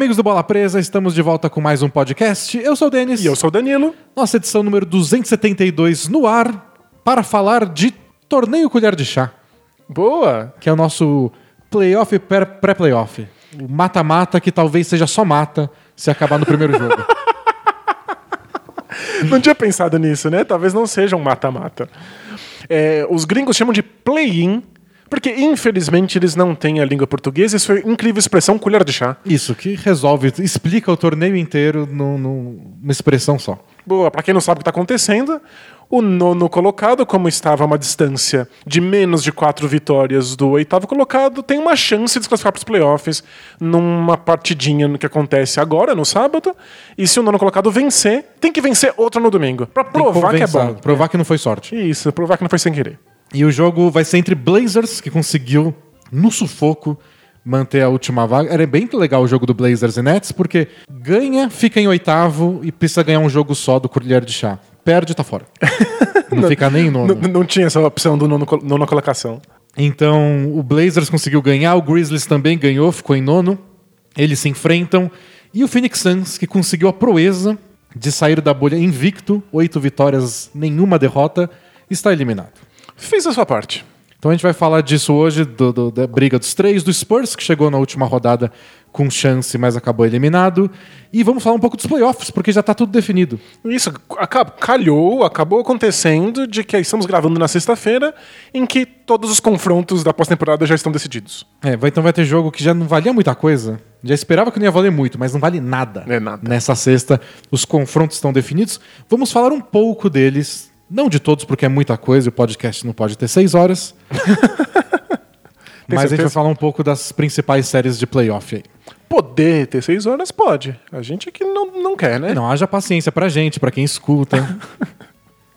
amigos do Bola Presa? Estamos de volta com mais um podcast. Eu sou o Denis. E eu sou o Danilo. Nossa edição número 272 no ar para falar de Torneio Colher de Chá, Boa! que é o nosso playoff pré- pré-playoff. O mata-mata que talvez seja só mata se acabar no primeiro jogo. Não tinha pensado nisso, né? Talvez não seja um mata-mata. É, os gringos chamam de play-in, porque infelizmente eles não têm a língua portuguesa. Isso foi incrível expressão colher de chá. Isso, que resolve, explica o torneio inteiro num- num- numa expressão só. Boa, pra quem não sabe o que tá acontecendo, o nono colocado, como estava a uma distância de menos de quatro vitórias do oitavo colocado, tem uma chance de se classificar para os playoffs numa partidinha que acontece agora, no sábado. E se o nono colocado vencer, tem que vencer outro no domingo. Pra Tem provar que é compensar, bom. Provar que não foi sorte. Isso, provar que não foi sem querer. E o jogo vai ser entre Blazers, que conseguiu, no sufoco, manter a última vaga. Era bem legal o jogo do Blazers e Nets, porque ganha, fica em oitavo e precisa ganhar um jogo só do colher de chá. Perde, tá fora. Não fica nem em nono. N- não tinha essa opção do nono, nona colocação. Então, o Blazers conseguiu ganhar, o Grizzlies também ganhou, ficou em nono. Eles se enfrentam. E o Phoenix Suns, que conseguiu a proeza de sair da bolha invicto, oito vitórias, nenhuma derrota, está eliminado. Fiz a sua parte. Então a gente vai falar disso hoje, do- do- da briga dos três, do Spurs, que chegou na última rodada com chance, mas acabou eliminado. E vamos falar um pouco dos playoffs, porque já está tudo definido. Isso, calhou, acabou acontecendo de que estamos gravando na sexta-feira, em que todos os confrontos da pós-temporada já estão decididos. É, vai- então vai ter jogo que já não valia muita coisa. Já esperava que não ia valer muito, mas não vale nada. É nada. Nessa sexta, os confrontos estão definidos. Vamos falar um pouco deles. Não de todos, porque é muita coisa, e o podcast não pode ter seis horas. mas a gente vai certeza? falar um pouco das principais séries de playoff aí. Poder ter seis horas, pode. A gente que não, não quer, né? Não, haja paciência pra gente, pra quem escuta.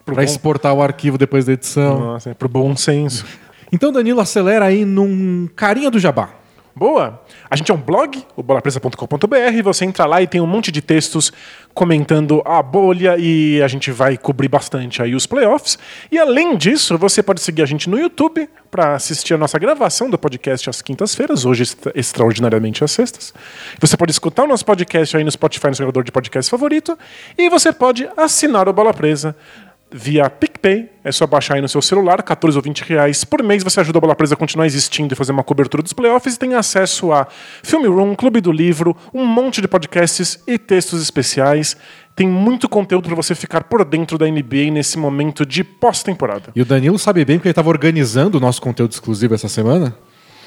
Pra bom- exportar o arquivo depois da edição. Nossa, é pro bom senso. Então, Danilo, acelera aí num carinha do jabá. Boa! A gente é um blog, o bolapresa.com.br. Você entra lá e tem um monte de textos comentando a bolha e a gente vai cobrir bastante aí os playoffs. E além disso, você pode seguir a gente no YouTube para assistir a nossa gravação do podcast às quintas-feiras, hoje extra- extraordinariamente às sextas. Você pode escutar o nosso podcast aí no Spotify, no seu de podcast favorito. E você pode assinar o Bola Presa via PicPay. É só baixar aí no seu celular, 14 ou 20 reais por mês. Você ajuda a Bola Presa a continuar existindo e fazer uma cobertura dos playoffs. E tem acesso a Filme Room, Clube do Livro, um monte de podcasts e textos especiais. Tem muito conteúdo para você ficar por dentro da NBA nesse momento de pós-temporada. E o Danilo sabe bem porque ele estava organizando o nosso conteúdo exclusivo essa semana.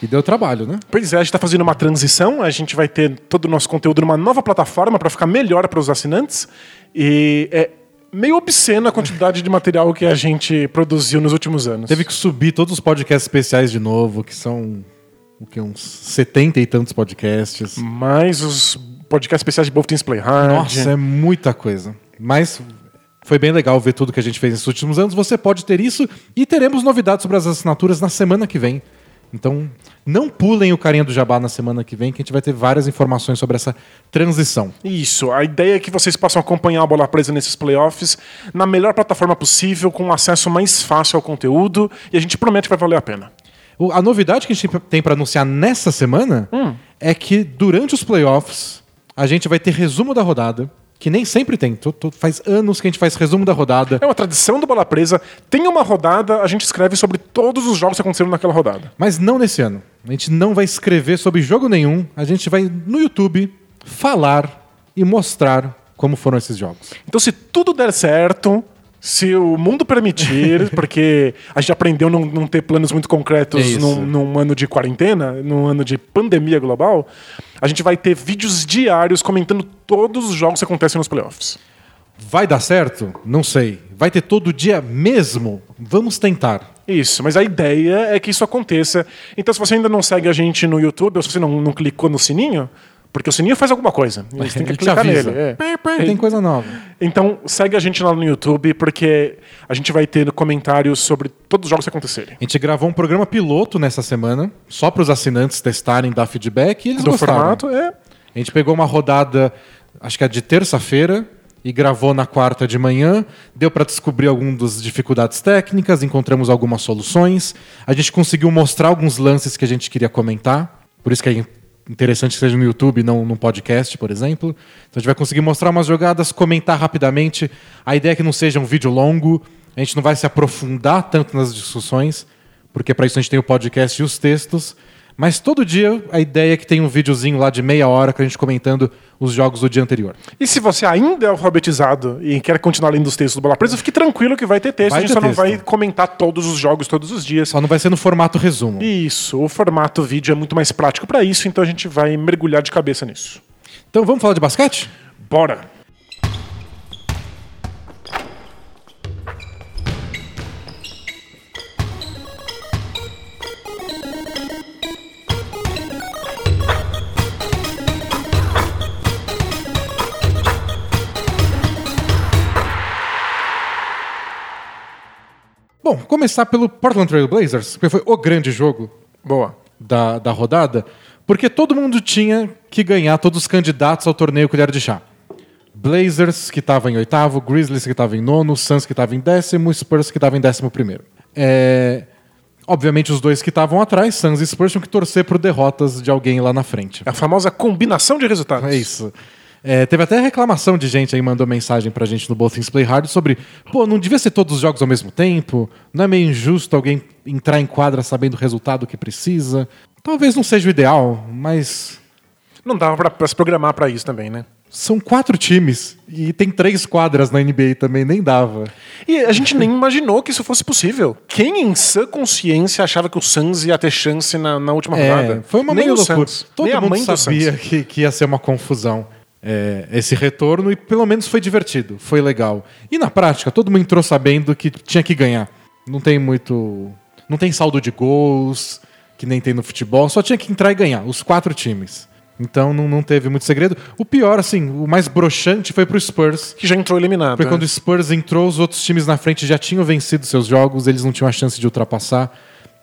E deu trabalho, né? Pois é, a gente está fazendo uma transição. A gente vai ter todo o nosso conteúdo numa nova plataforma para ficar melhor para os assinantes. E é meio obscena a quantidade de material que a gente produziu nos últimos anos. Teve que subir todos os podcasts especiais de novo, que são o que, uns 70 e tantos podcasts. Mais os podcasts especiais de Both Teams Play Hard. Nossa, é muita coisa. Mas foi bem legal ver tudo que a gente fez nesses últimos anos. Você pode ter isso e teremos novidades sobre as assinaturas na semana que vem. Então, não pulem o carinha do Jabá na semana que vem, que a gente vai ter várias informações sobre essa transição. Isso, a ideia é que vocês possam acompanhar a bola presa nesses playoffs na melhor plataforma possível, com acesso mais fácil ao conteúdo, e a gente promete que vai valer a pena. O- A novidade que a gente tem para anunciar nessa semana é que durante os playoffs a gente vai ter resumo da rodada, que nem sempre tem. Tô- tô- faz anos que a gente faz resumo da rodada. É uma tradição do Bola Presa. Tem uma rodada, a gente escreve sobre todos os jogos que aconteceram naquela rodada. Mas não nesse ano. A gente não vai escrever sobre jogo nenhum. A gente vai no YouTube falar e mostrar como foram esses jogos. Então, se tudo der certo, se o mundo permitir, porque a gente aprendeu a não, não ter planos muito concretos num, num ano de quarentena, num ano de pandemia global, a gente vai ter vídeos diários comentando todos os jogos que acontecem nos playoffs. Vai dar certo? Não sei. Vai ter todo dia mesmo? Vamos tentar. Isso, mas a ideia é que isso aconteça. Então, se você ainda não segue a gente no YouTube, ou se você não, não clicou no sininho, porque o sininho faz alguma coisa. Você tem que Ele te clicar avisa. nele. é. Tem coisa nova. Então, segue a gente lá no YouTube, porque a gente vai ter comentários sobre todos os jogos que acontecerem. A gente gravou um programa piloto nessa semana, só para os assinantes testarem, dar feedback e eles Do gostaram. formato, é. A gente pegou uma rodada, acho que é de terça-feira, e gravou na quarta de manhã. Deu para descobrir algumas das dificuldades técnicas, encontramos algumas soluções. A gente conseguiu mostrar alguns lances que a gente queria comentar. Por isso que aí interessante que seja no YouTube, não no podcast, por exemplo. Então a gente vai conseguir mostrar umas jogadas, comentar rapidamente. A ideia é que não seja um vídeo longo, a gente não vai se aprofundar tanto nas discussões, porque para isso a gente tem o podcast e os textos. Mas todo dia a ideia é que tem um videozinho lá de meia hora com a gente comentando os jogos do dia anterior. E se você ainda é alfabetizado e quer continuar lendo os textos do Bola Presa, fique tranquilo que vai ter texto. Vai a gente só não texto. vai comentar todos os jogos todos os dias. Só não vai ser no formato resumo. Isso, o formato vídeo é muito mais prático para isso, então a gente vai mergulhar de cabeça nisso. Então vamos falar de basquete? Bora! Bom, começar pelo Portland Trail Blazers, porque foi o grande jogo Boa. da, da rodada, porque todo mundo tinha que ganhar, todos os candidatos ao torneio colher de chá. Blazers, que estava em oitavo, Grizzlies, que estava em nono, Suns, que estava em décimo, Spurs, que estava em décimo primeiro. É... Obviamente, os dois que estavam atrás, Suns e Spurs, tinham que torcer por derrotas de alguém lá na frente. A famosa combinação de resultados. É isso. É, teve até reclamação de gente aí, mandou mensagem pra gente no Both Things Play Hard sobre, pô, não devia ser todos os jogos ao mesmo tempo? Não é meio injusto alguém entrar em quadra sabendo o resultado que precisa? Talvez não seja o ideal, mas Não dava pra, pra se programar pra isso também, né? são quatro times e tem três quadras na NBA também, nem dava. E a gente nem imaginou que isso fosse possível. Quem em sã consciência achava que o Suns ia ter chance na, na última rodada? É, foi uma nem meio loucura. Suns, Todo nem a mundo sabia que, que ia ser uma confusão. É, esse retorno e pelo menos foi divertido, foi legal. E na prática, todo mundo entrou sabendo que tinha que ganhar. Não tem muito. Não tem saldo de gols, que nem tem no futebol, só tinha que entrar e ganhar, os quatro times. Então não, não teve muito segredo. O pior, assim, o mais broxante foi pro Spurs. Que já entrou eliminado. Porque né? quando o Spurs entrou, os outros times na frente já tinham vencido seus jogos, eles não tinham a chance de ultrapassar.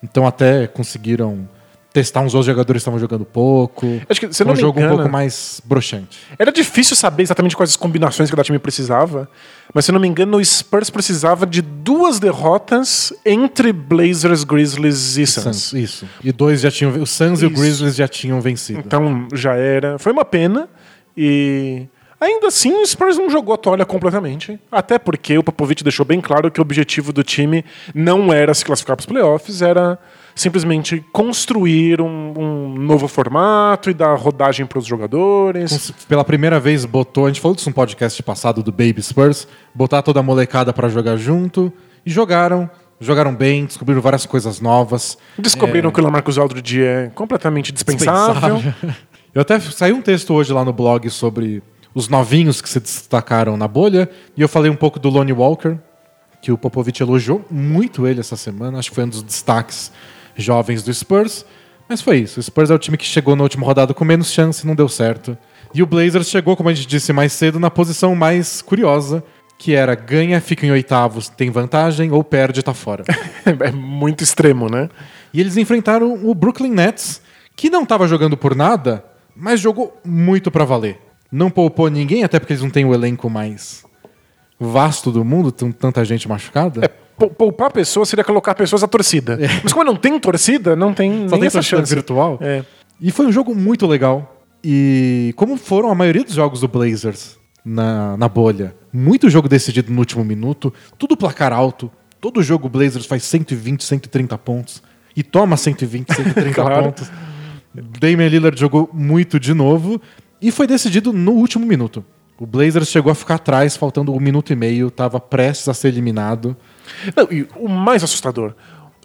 Então até conseguiram testar uns outros jogadores que estavam jogando pouco. Acho que, se Foi não um jogo engano, um pouco mais broxante. Era difícil saber exatamente quais as combinações que cada time precisava, mas se não me engano, o Spurs precisava de duas derrotas entre Blazers, Grizzlies e Suns. Suns, isso. E dois já tinham. O Suns e o Isso. Grizzlies já tinham vencido. Então já era. Foi uma pena. E ainda assim o Spurs não jogou a toalha completamente. Até porque o Popovich deixou bem claro que o objetivo do time não era se classificar para os playoffs, era simplesmente construir um, um novo formato e dar rodagem para os jogadores. Pela primeira vez botou, a gente falou disso no podcast passado do Baby Spurs, botar toda a molecada pra jogar junto e jogaram, jogaram bem, descobriram várias coisas novas. Descobriram que o Lamarcus Aldridge é completamente dispensável. Eu até saiu um texto hoje lá no blog sobre os novinhos que se destacaram na bolha e eu falei um pouco do Lonnie Walker, que o Popovich elogiou muito ele essa semana, acho que foi um dos destaques jovens do Spurs. Mas foi isso. O Spurs é o time que chegou na última rodada com menos chance, não deu certo. E o Blazers chegou, como a gente disse mais cedo, na posição mais curiosa, que era ganha, fica em oitavos, tem vantagem, ou perde, tá fora. É muito extremo, né? E eles enfrentaram o Brooklyn Nets, que não estava jogando por nada, mas jogou muito pra valer. Não poupou ninguém, até porque eles não têm o elenco mais vasto do mundo, tem tanta gente machucada. É, poupar pessoas seria colocar pessoas à torcida. Mas como não tem torcida, não tem Só tem essa chance. virtual. É. E foi um jogo muito legal. E como foram a maioria dos jogos do Blazers na, na bolha, muito jogo decidido no último minuto, tudo placar alto. Todo jogo o Blazers faz 120, 130 pontos. E toma 120, 130 Claro. pontos. Damian Lillard jogou muito de novo. E foi decidido no último minuto. O Blazers chegou a ficar atrás, faltando um minuto e meio, estava prestes a ser eliminado. Não, e o mais assustador,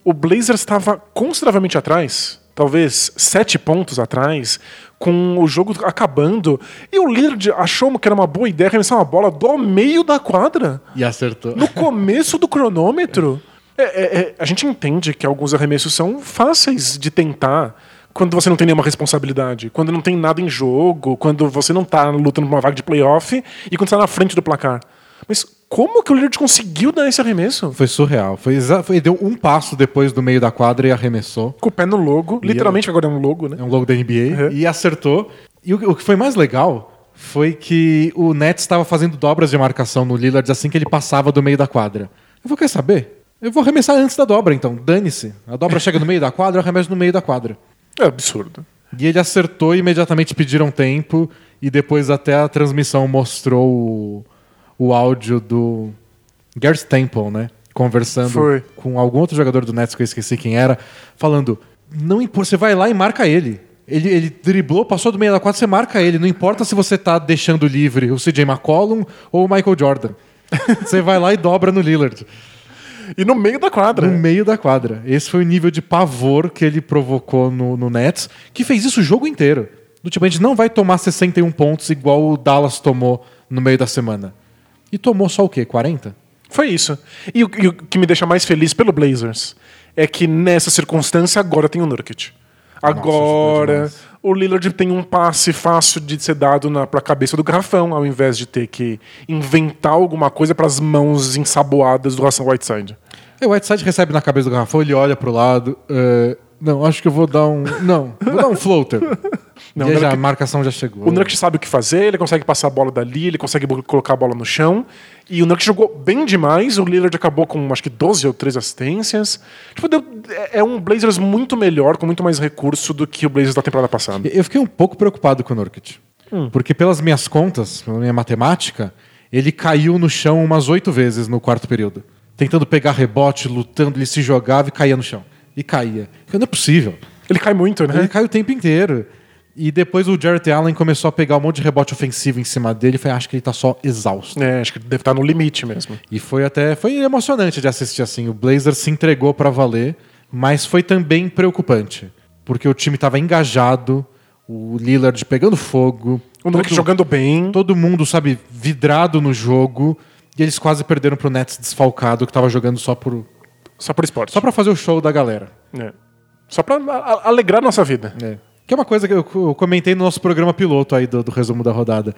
o Blazers estava consideravelmente atrás, talvez sete pontos atrás, com o jogo acabando, e o Lillard achou que era uma boa ideia arremessar uma bola do meio da quadra, E acertou. no começo do cronômetro. É, é, é, a gente entende que alguns arremessos são fáceis de tentar quando você não tem nenhuma responsabilidade, quando não tem nada em jogo, quando você não tá lutando por uma vaga de playoff e quando você tá na frente do placar. Mas como que o Lillard conseguiu dar esse arremesso? Foi surreal. Foi, foi deu um passo depois do meio da quadra e arremessou. Com o pé no logo, literalmente agora é um logo, né? É um logo da NBA. Uhum. E acertou. E o, o que foi mais legal foi que o Nets estava fazendo dobras de marcação no Lillard assim que ele passava do meio da quadra. Eu vou quer saber? Eu vou arremessar antes da dobra, então. Dane-se. A dobra chega no meio da quadra, eu arremesso no meio da quadra. É absurdo. E ele acertou e imediatamente pediram tempo. E depois até a transmissão mostrou o, áudio do Gareth Temple, né? Conversando Foi. com algum outro jogador do Nets que eu esqueci quem era, falando: não importa, você vai lá e marca ele. Ele, ele driblou, passou do meio da quadra, você marca ele. Não importa se você tá deixando livre o CJ McCollum ou o Michael Jordan. você vai lá e dobra no Lillard. E no meio da quadra. No meio da quadra. Esse foi o nível de pavor que ele provocou no, no Nets, que fez isso o jogo inteiro. Do tipo, a gente não vai tomar 61 pontos igual o Dallas tomou no meio da semana. E tomou só o quê? 40? Foi isso. E o, e o que me deixa mais feliz pelo Blazers é que nessa circunstância agora tem o Nurkic. Agora demais. o Lillard tem um passe fácil de ser dado na, pra cabeça do garrafão, ao invés de ter que inventar alguma coisa para as mãos ensaboadas do Hassan Whiteside. E o Whiteside recebe na cabeça do garrafão, ele olha pro lado. é, não, acho que eu vou dar um. Não, vou dar um floater. Não, aí o já, a marcação já chegou. O Nurkic sabe o que fazer, ele consegue passar a bola dali, ele consegue colocar a bola no chão. E o Nurkic jogou bem demais, o Lillard acabou com acho que 12 ou 13 assistências. Tipo, deu- é- é um Blazers muito melhor, com muito mais recurso do que o Blazers da temporada passada. Eu fiquei um pouco preocupado com o Nurkic. Porque pelas minhas contas, pela minha matemática, ele caiu no chão umas oito vezes no quarto período. Tentando pegar rebote, lutando, ele se jogava e caía no chão. E caía. Não é possível. Ele cai muito, né? Ele cai o tempo inteiro. E depois o Jarrett Allen começou a pegar um monte de rebote ofensivo em cima dele. E foi, acho que ele tá só exausto. É, acho que deve estar no limite mesmo. E foi até foi emocionante de assistir assim. O Blazers se entregou pra valer, mas foi também preocupante, porque o time tava engajado, o Lillard pegando fogo, O todo, jogando bem. todo mundo, sabe, vidrado no jogo, e eles quase perderam pro Nets desfalcado que tava jogando só por Só por esporte. só para fazer o show da galera. É. Só pra alegrar nossa vida. É. Que é uma coisa que eu, comentei no nosso programa piloto aí do, do resumo da rodada.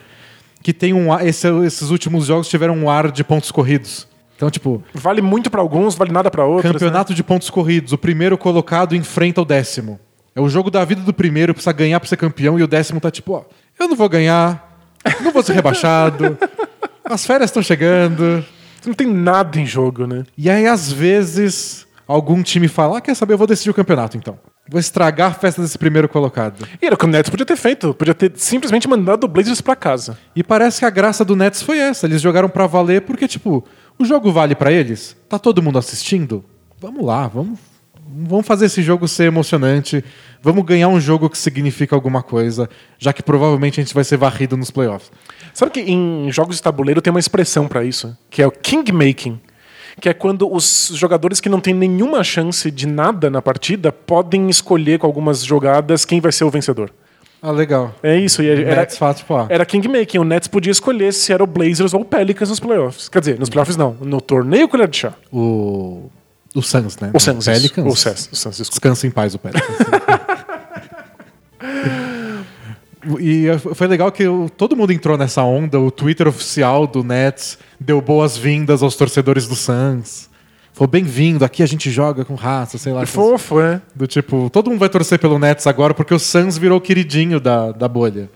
Que tem um ar- esse- esses últimos jogos tiveram um ar de pontos corridos. Então, tipo, Vale muito pra alguns, vale nada pra outros. né? campeonato de pontos corridos. O primeiro colocado enfrenta o décimo. É o jogo da vida do primeiro, precisa ganhar pra ser campeão, e o décimo tá tipo, ó, eu não vou ganhar, não vou ser rebaixado, as férias estão chegando. Não tem nada em jogo, né? E aí, às vezes, algum time fala, ah, quer saber, eu vou decidir o campeonato então. Vou estragar a festa desse primeiro colocado. E era o que o Nets podia ter feito. Podia ter simplesmente mandado o Blazers pra casa. E parece que a graça do Nets foi essa. Eles jogaram pra valer porque, tipo, o jogo vale pra eles? Tá todo mundo assistindo? Vamos lá, vamos, vamos fazer esse jogo ser emocionante. Vamos ganhar um jogo que significa alguma coisa, já que provavelmente a gente vai ser varrido nos playoffs. Sabe que em jogos de tabuleiro tem uma expressão pra isso, que é o kingmaking, que é quando os jogadores que não têm nenhuma chance de nada na partida podem escolher com algumas jogadas quem vai ser o vencedor. Ah, legal. É isso, e era, Nets fala, tipo, ah, era kingmaking. O Nets podia escolher se era o Blazers ou o Pelicans nos playoffs. Quer dizer, nos playoffs não, no torneio colher de chá. o. O Suns, né? O Suns. Pelicans. O Suns, o Suns. Descansa em paz o Pelicans. E foi legal que todo mundo entrou nessa onda. O Twitter oficial do Nets deu boas-vindas aos torcedores do Suns. Falou, bem-vindo, aqui a gente joga com raça, sei lá. Fofo, é. Do tipo, todo mundo vai torcer pelo Nets agora porque o Suns virou o queridinho da, da bolha.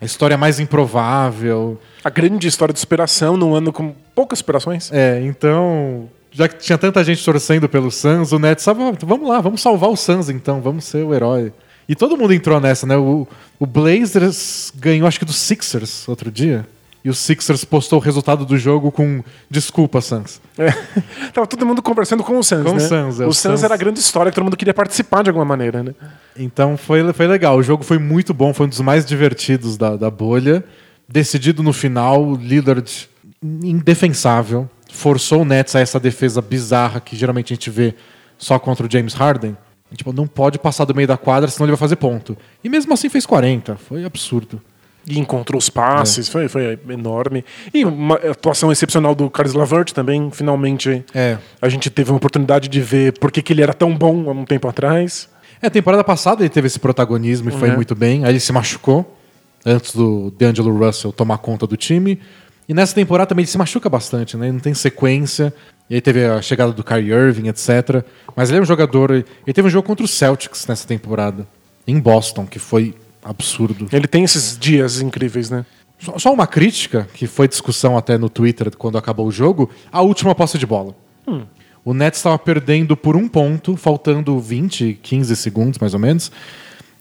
A história mais improvável. A grande história de superação num ano com poucas superações. É, então, já que tinha tanta gente torcendo pelo Suns, o Nets sabe, "Ah, vamos lá, vamos salvar o Suns então, vamos ser o herói. E todo mundo entrou nessa, né? O, o Blazers ganhou, acho que do Sixers outro dia. E o Sixers postou o resultado do jogo com desculpa, Suns. É. Tava todo mundo conversando com o Suns, Com o né? Suns, é, o o Suns Suns- era a grande história que todo mundo queria participar de alguma maneira, né? Então foi, foi legal. O jogo foi muito bom, foi um dos mais divertidos da, da bolha. Decidido no final, Lillard indefensável. Forçou o Nets a essa defesa bizarra que geralmente a gente vê só contra o James Harden. Tipo, não pode passar do meio da quadra, senão ele vai fazer ponto. E mesmo assim fez 40. Foi absurdo. E encontrou os É. passes, foi, foi enorme. E uma atuação excepcional do Carlos Lavert também. Finalmente É. a gente teve uma oportunidade de ver por que que ele era tão bom há um tempo atrás. É, temporada passada ele teve esse protagonismo e foi Uhum. muito bem. Aí ele se machucou antes do D'Angelo Russell tomar conta do time. E nessa temporada também ele se machuca bastante, né? Ele não tem sequência. E aí teve a chegada do Kyrie Irving, etc. Mas ele é um jogador. Ele teve um jogo contra o Celtics nessa temporada, em Boston, que foi absurdo. Ele tem esses dias incríveis, né? Só só uma crítica, que foi discussão até no Twitter quando acabou o jogo, a última posse de bola. O Nets estava perdendo por um ponto, faltando 20, 15 segundos mais ou menos.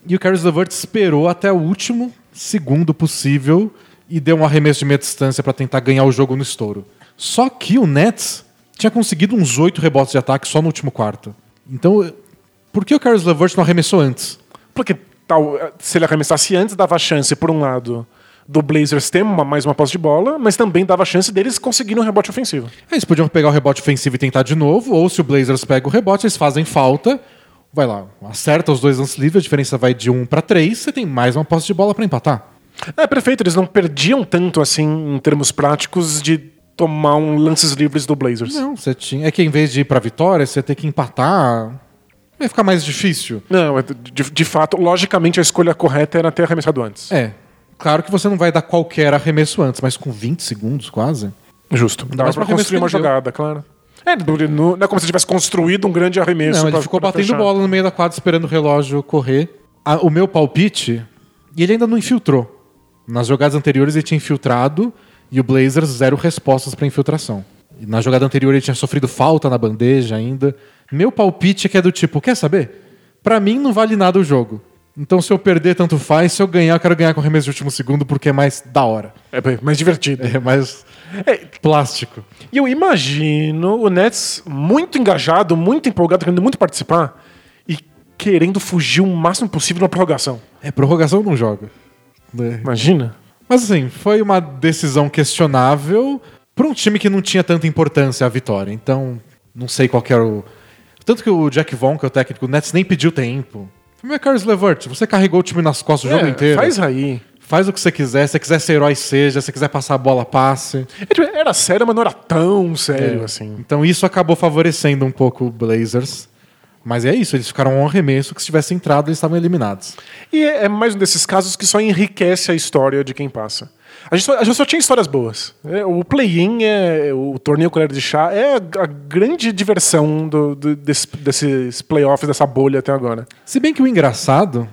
E o Caris LeVert esperou até o último segundo possível e deu um arremesso de meia distância para tentar ganhar o jogo no estouro. Só que o Nets tinha conseguido uns oito rebotes de ataque só no último quarto. Então, por que o Caris LeVert não arremessou antes? Porque tal, se ele arremessasse antes, dava chance, por um lado, do Blazers ter uma, mais uma posse de bola, mas também dava chance deles conseguirem um rebote ofensivo. Eles podiam pegar o rebote ofensivo e tentar de novo, ou se o Blazers pega o rebote, eles fazem falta, vai lá, acerta os dois lances livres, a diferença vai de um para três, você tem mais uma posse de bola para empatar. É perfeito, eles não perdiam tanto assim em termos práticos de tomar um lances livres do Blazers. Não, você tinha. É que em vez de ir pra vitória, você ter que empatar. Vai ficar mais difícil. Não, é de, de fato, logicamente a escolha correta era ter arremessado antes. É. Claro que você não vai dar qualquer arremesso antes, mas com 20 segundos quase. Justo. Dá pra construir uma jogada, claro. É, não não é como se tivesse construído um grande arremesso. Não, ele pra- ficou pra batendo fechar. bola no meio da quadra esperando o relógio correr. A- o meu palpite, e ele ainda não infiltrou. Nas jogadas anteriores ele tinha infiltrado e o Blazers zero respostas para infiltração. E na jogada anterior ele tinha sofrido falta na bandeja ainda. Meu palpite é que é do tipo, quer saber? Pra mim não vale nada o jogo. Então se eu perder, tanto faz. Se eu ganhar, eu quero ganhar com arremesso de último segundo porque é mais da hora. É mais divertido. É mais É, plástico. E eu imagino o Nets muito engajado, muito empolgado, querendo muito participar e querendo fugir o máximo possível na prorrogação. É, prorrogação não joga. né? Imagina. Mas assim, foi uma decisão questionável para um time que não tinha tanta importância a vitória. Então, não sei qual que era o. Tanto que o Jack Vaughn, que é o técnico do Nets, nem pediu tempo. Meu Carlos Levert, você carregou o time nas costas o jogo É, inteiro. Faz aí. Faz o que você quiser. Se você quiser ser herói, seja. Se você quiser passar a bola, passe. É, tipo, Era sério, mas não era tão sério assim. Então isso acabou favorecendo um pouco o Blazers. Mas é isso, eles ficaram um arremesso que se tivesse entrado, eles estavam eliminados. E é é mais um desses casos que só enriquece a história de quem passa. A gente só, a gente só tinha histórias boas. É, O play-in, é, o torneio colher de chá, é a, a grande diversão do, do- desse- desses playoffs, dessa bolha até agora. Se bem que o engraçado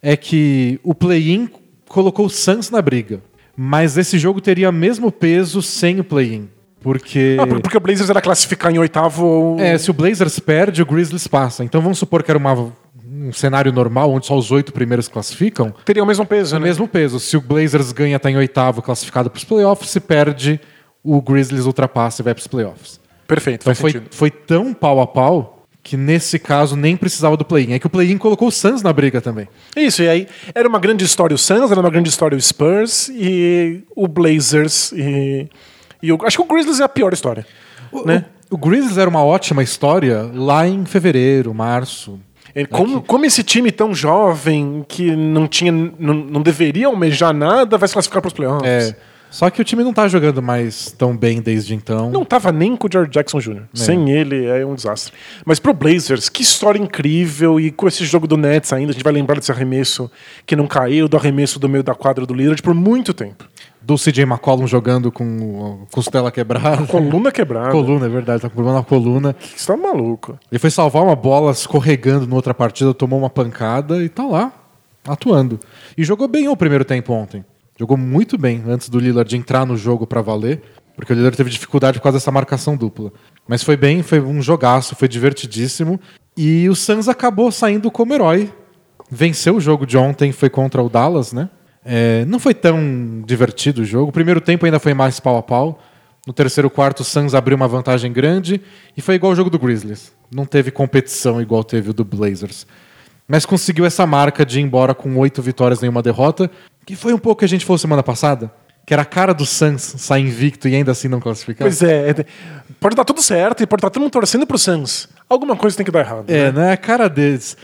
é que o play-in colocou o Suns na briga. Mas esse jogo teria mesmo peso sem o play-in. Porque. Ah, por- porque o Blazers era classificar em oitavo ou... É, se o Blazers perde, o Grizzlies passa. Então vamos supor que era uma- um cenário normal, onde só os oito primeiros classificam. teria o mesmo peso, É o né? mesmo peso. Se o Blazers ganha, tá em oitavo, classificado para os playoffs. Se perde, o Grizzlies ultrapassa e vai para os playoffs. Perfeito, Então foi, sentido. foi tão pau a pau que nesse caso nem precisava do play-in. É que o play-in colocou o Suns na briga também. Isso, e aí era uma grande história o Suns, era uma grande história o Spurs e o Blazers e... e o, acho que o Grizzlies é a pior história. né? O, o Grizzlies era uma ótima história lá em fevereiro, março. É, Como, como esse time tão jovem, que não tinha, não, não deveria almejar nada, vai se classificar para os playoffs? É, só que o time não tá jogando mais tão bem desde então. Não tava nem com o George Jackson Jr. Sem ele é um desastre. Mas pro Blazers, que história incrível. E com esse jogo do Nets ainda, a gente vai lembrar desse arremesso que não caiu, do arremesso do meio da quadra do Lillard por muito tempo. Do CJ McCollum jogando com a costela quebrada. Coluna quebrada. coluna, é verdade, tá com problema na coluna. Você tá maluco. Ele foi salvar uma bola escorregando na outra partida, tomou uma pancada e tá lá, atuando. E jogou bem o primeiro tempo ontem. Jogou muito bem antes do Lillard entrar no jogo pra valer, porque o Lillard teve dificuldade por causa dessa marcação dupla. Mas foi bem, foi um jogaço, foi divertidíssimo. E o Suns acabou saindo como herói. Venceu o jogo de ontem, foi contra o Dallas, né? É, não foi tão divertido o jogo. O primeiro tempo ainda foi mais pau a pau. No terceiro quarto, o Suns abriu uma vantagem grande e foi igual o jogo do Grizzlies. Não teve competição igual teve o do Blazers. Mas conseguiu essa marca de ir embora com oito vitórias e nenhuma derrota, que foi um pouco que a gente falou semana passada, que era a cara do Suns sair invicto e ainda assim não classificar. Pois é, é, pode dar tudo certo e pode estar todo mundo torcendo pro Suns. Alguma coisa tem que dar errado. É, né? né? A cara deles.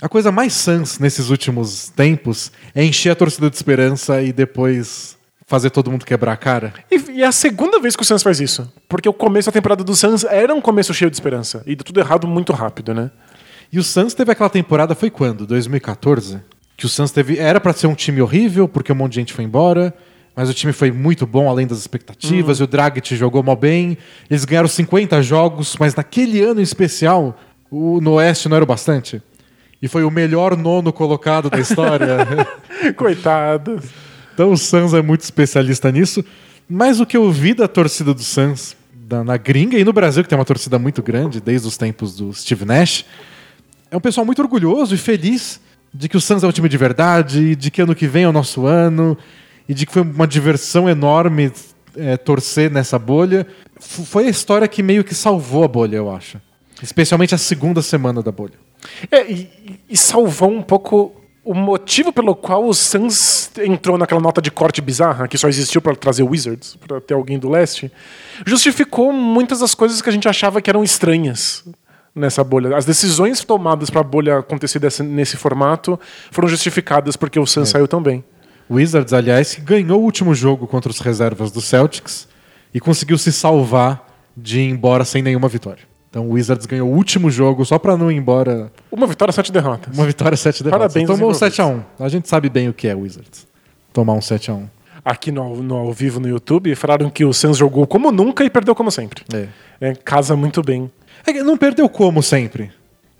A coisa mais Suns nesses últimos tempos é encher a torcida de esperança e depois fazer todo mundo quebrar a cara. E, e é a segunda vez que o Suns faz isso. Porque o começo da temporada do Suns era um começo cheio de esperança. E deu tudo errado muito rápido, né? E o Suns teve aquela temporada, foi quando? 2014? Que o Suns teve. Era pra ser um time horrível, porque um monte de gente foi embora. Mas o time foi muito bom, além das expectativas. E o Dragic jogou mal bem. Eles ganharam 50 jogos, mas naquele ano em especial, o, no Oeste não era o bastante. E foi o melhor nono colocado da história. Coitado. Então o Suns é muito especialista nisso. Mas o que eu vi da torcida do Suns da- na gringa e no Brasil, que tem uma torcida muito grande, desde os tempos do Steve Nash, é um pessoal muito orgulhoso e feliz de que o Suns é um time de verdade, e de que ano que vem é o nosso ano, e de que foi uma diversão enorme é, torcer nessa bolha. F foi a história que meio que salvou a bolha, eu acho. Especialmente a segunda semana da bolha. É, e, e salvou um pouco o motivo pelo qual o Suns entrou naquela nota de corte bizarra, que só existiu para trazer Wizards, para ter alguém do leste, justificou muitas das coisas que a gente achava que eram estranhas nessa bolha. As decisões tomadas para a bolha acontecer desse, nesse formato foram justificadas porque o Suns é. saiu tão bem. Wizards, aliás, ganhou o último jogo contra os reservas do Celtics e conseguiu se salvar de ir embora sem nenhuma vitória. Então o Wizards ganhou o último jogo só para não ir embora. Uma vitória, sete derrotas. Uma vitória, sete derrotas. Parabéns, Tomou um 7x1. A gente sabe bem o que é Wizards. Tomar um 7x1. Aqui no, no ao vivo no YouTube, falaram que o Suns jogou como nunca e perdeu como sempre. É. é casa muito bem. É não perdeu como sempre.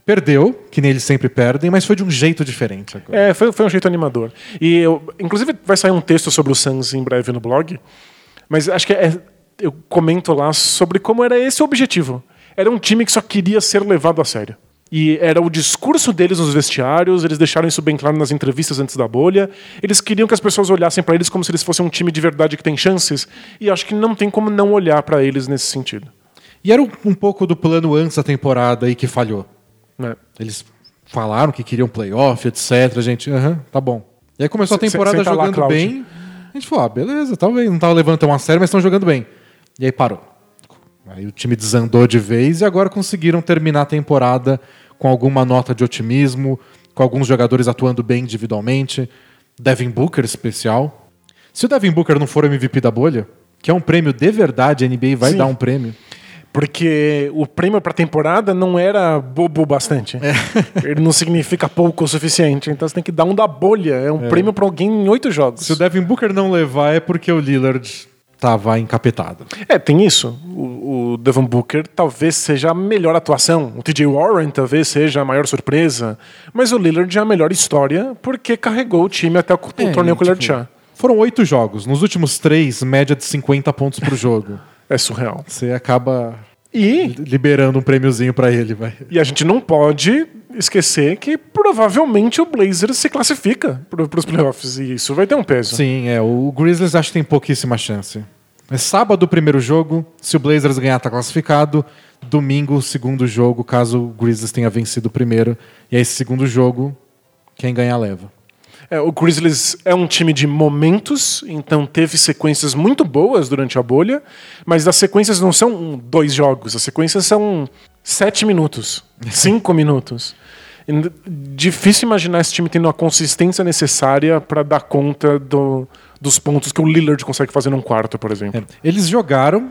Perdeu, que nem eles sempre perdem, mas foi de um jeito diferente agora. É, foi, foi um jeito animador. E eu, inclusive vai sair um texto sobre o Suns em breve no blog, mas acho que é, eu comento lá sobre como era esse o objetivo. Era um time que só queria ser levado a sério. E era o discurso deles nos vestiários, eles deixaram isso bem claro nas entrevistas antes da bolha. Eles queriam que as pessoas olhassem para eles como se eles fossem um time de verdade que tem chances, e acho que não tem como não olhar para eles nesse sentido. E era um pouco do plano antes da temporada aí que falhou. É. Eles falaram que queriam playoff, etc. A gente, aham, tá bom. E aí começou a temporada tá jogando lá, bem. A gente falou, ah, beleza, talvez. Não tava levando tão a sério, mas estão jogando bem. E aí parou. Aí o time desandou de vez e agora conseguiram terminar a temporada com alguma nota de otimismo, com alguns jogadores atuando bem individualmente. Devin Booker especial. Se o Devin Booker não for MVP da bolha, que é um prêmio de verdade, a NBA vai Sim. dar um prêmio. Porque o prêmio para temporada não era bobo bastante. É. Ele não significa pouco o suficiente. Então você tem que dar um da bolha. É um é. prêmio para alguém em oito jogos. Se o Devin Booker não levar, é porque o Lillard estava encapetado. É, tem isso. O, o Devin Booker talvez seja a melhor atuação. O TJ Warren talvez seja a maior surpresa. Mas o Lillard é a melhor história porque carregou o time até o, é, torneio com o tipo, Foram oito jogos. Nos últimos três, média de 50 pontos por jogo. É surreal. Você acaba e liberando um prêmiozinho para ele, vai. E a gente não pode esquecer que provavelmente o Blazers se classifica para os playoffs e isso vai ter um peso. Sim, é. O Grizzlies acho que tem pouquíssima chance. É sábado o primeiro jogo, se o Blazers ganhar tá classificado. Domingo o segundo jogo, caso o Grizzlies tenha vencido o primeiro. E aí esse segundo jogo, quem ganhar leva. É, o Grizzlies é um time de momentos, então teve sequências muito boas durante a bolha, mas as sequências não são dois jogos, as sequências são sete minutos, cinco minutos. Difícil imaginar esse time tendo a consistência necessária para dar conta do, dos pontos que o Lillard consegue fazer num quarto, por exemplo. É, eles jogaram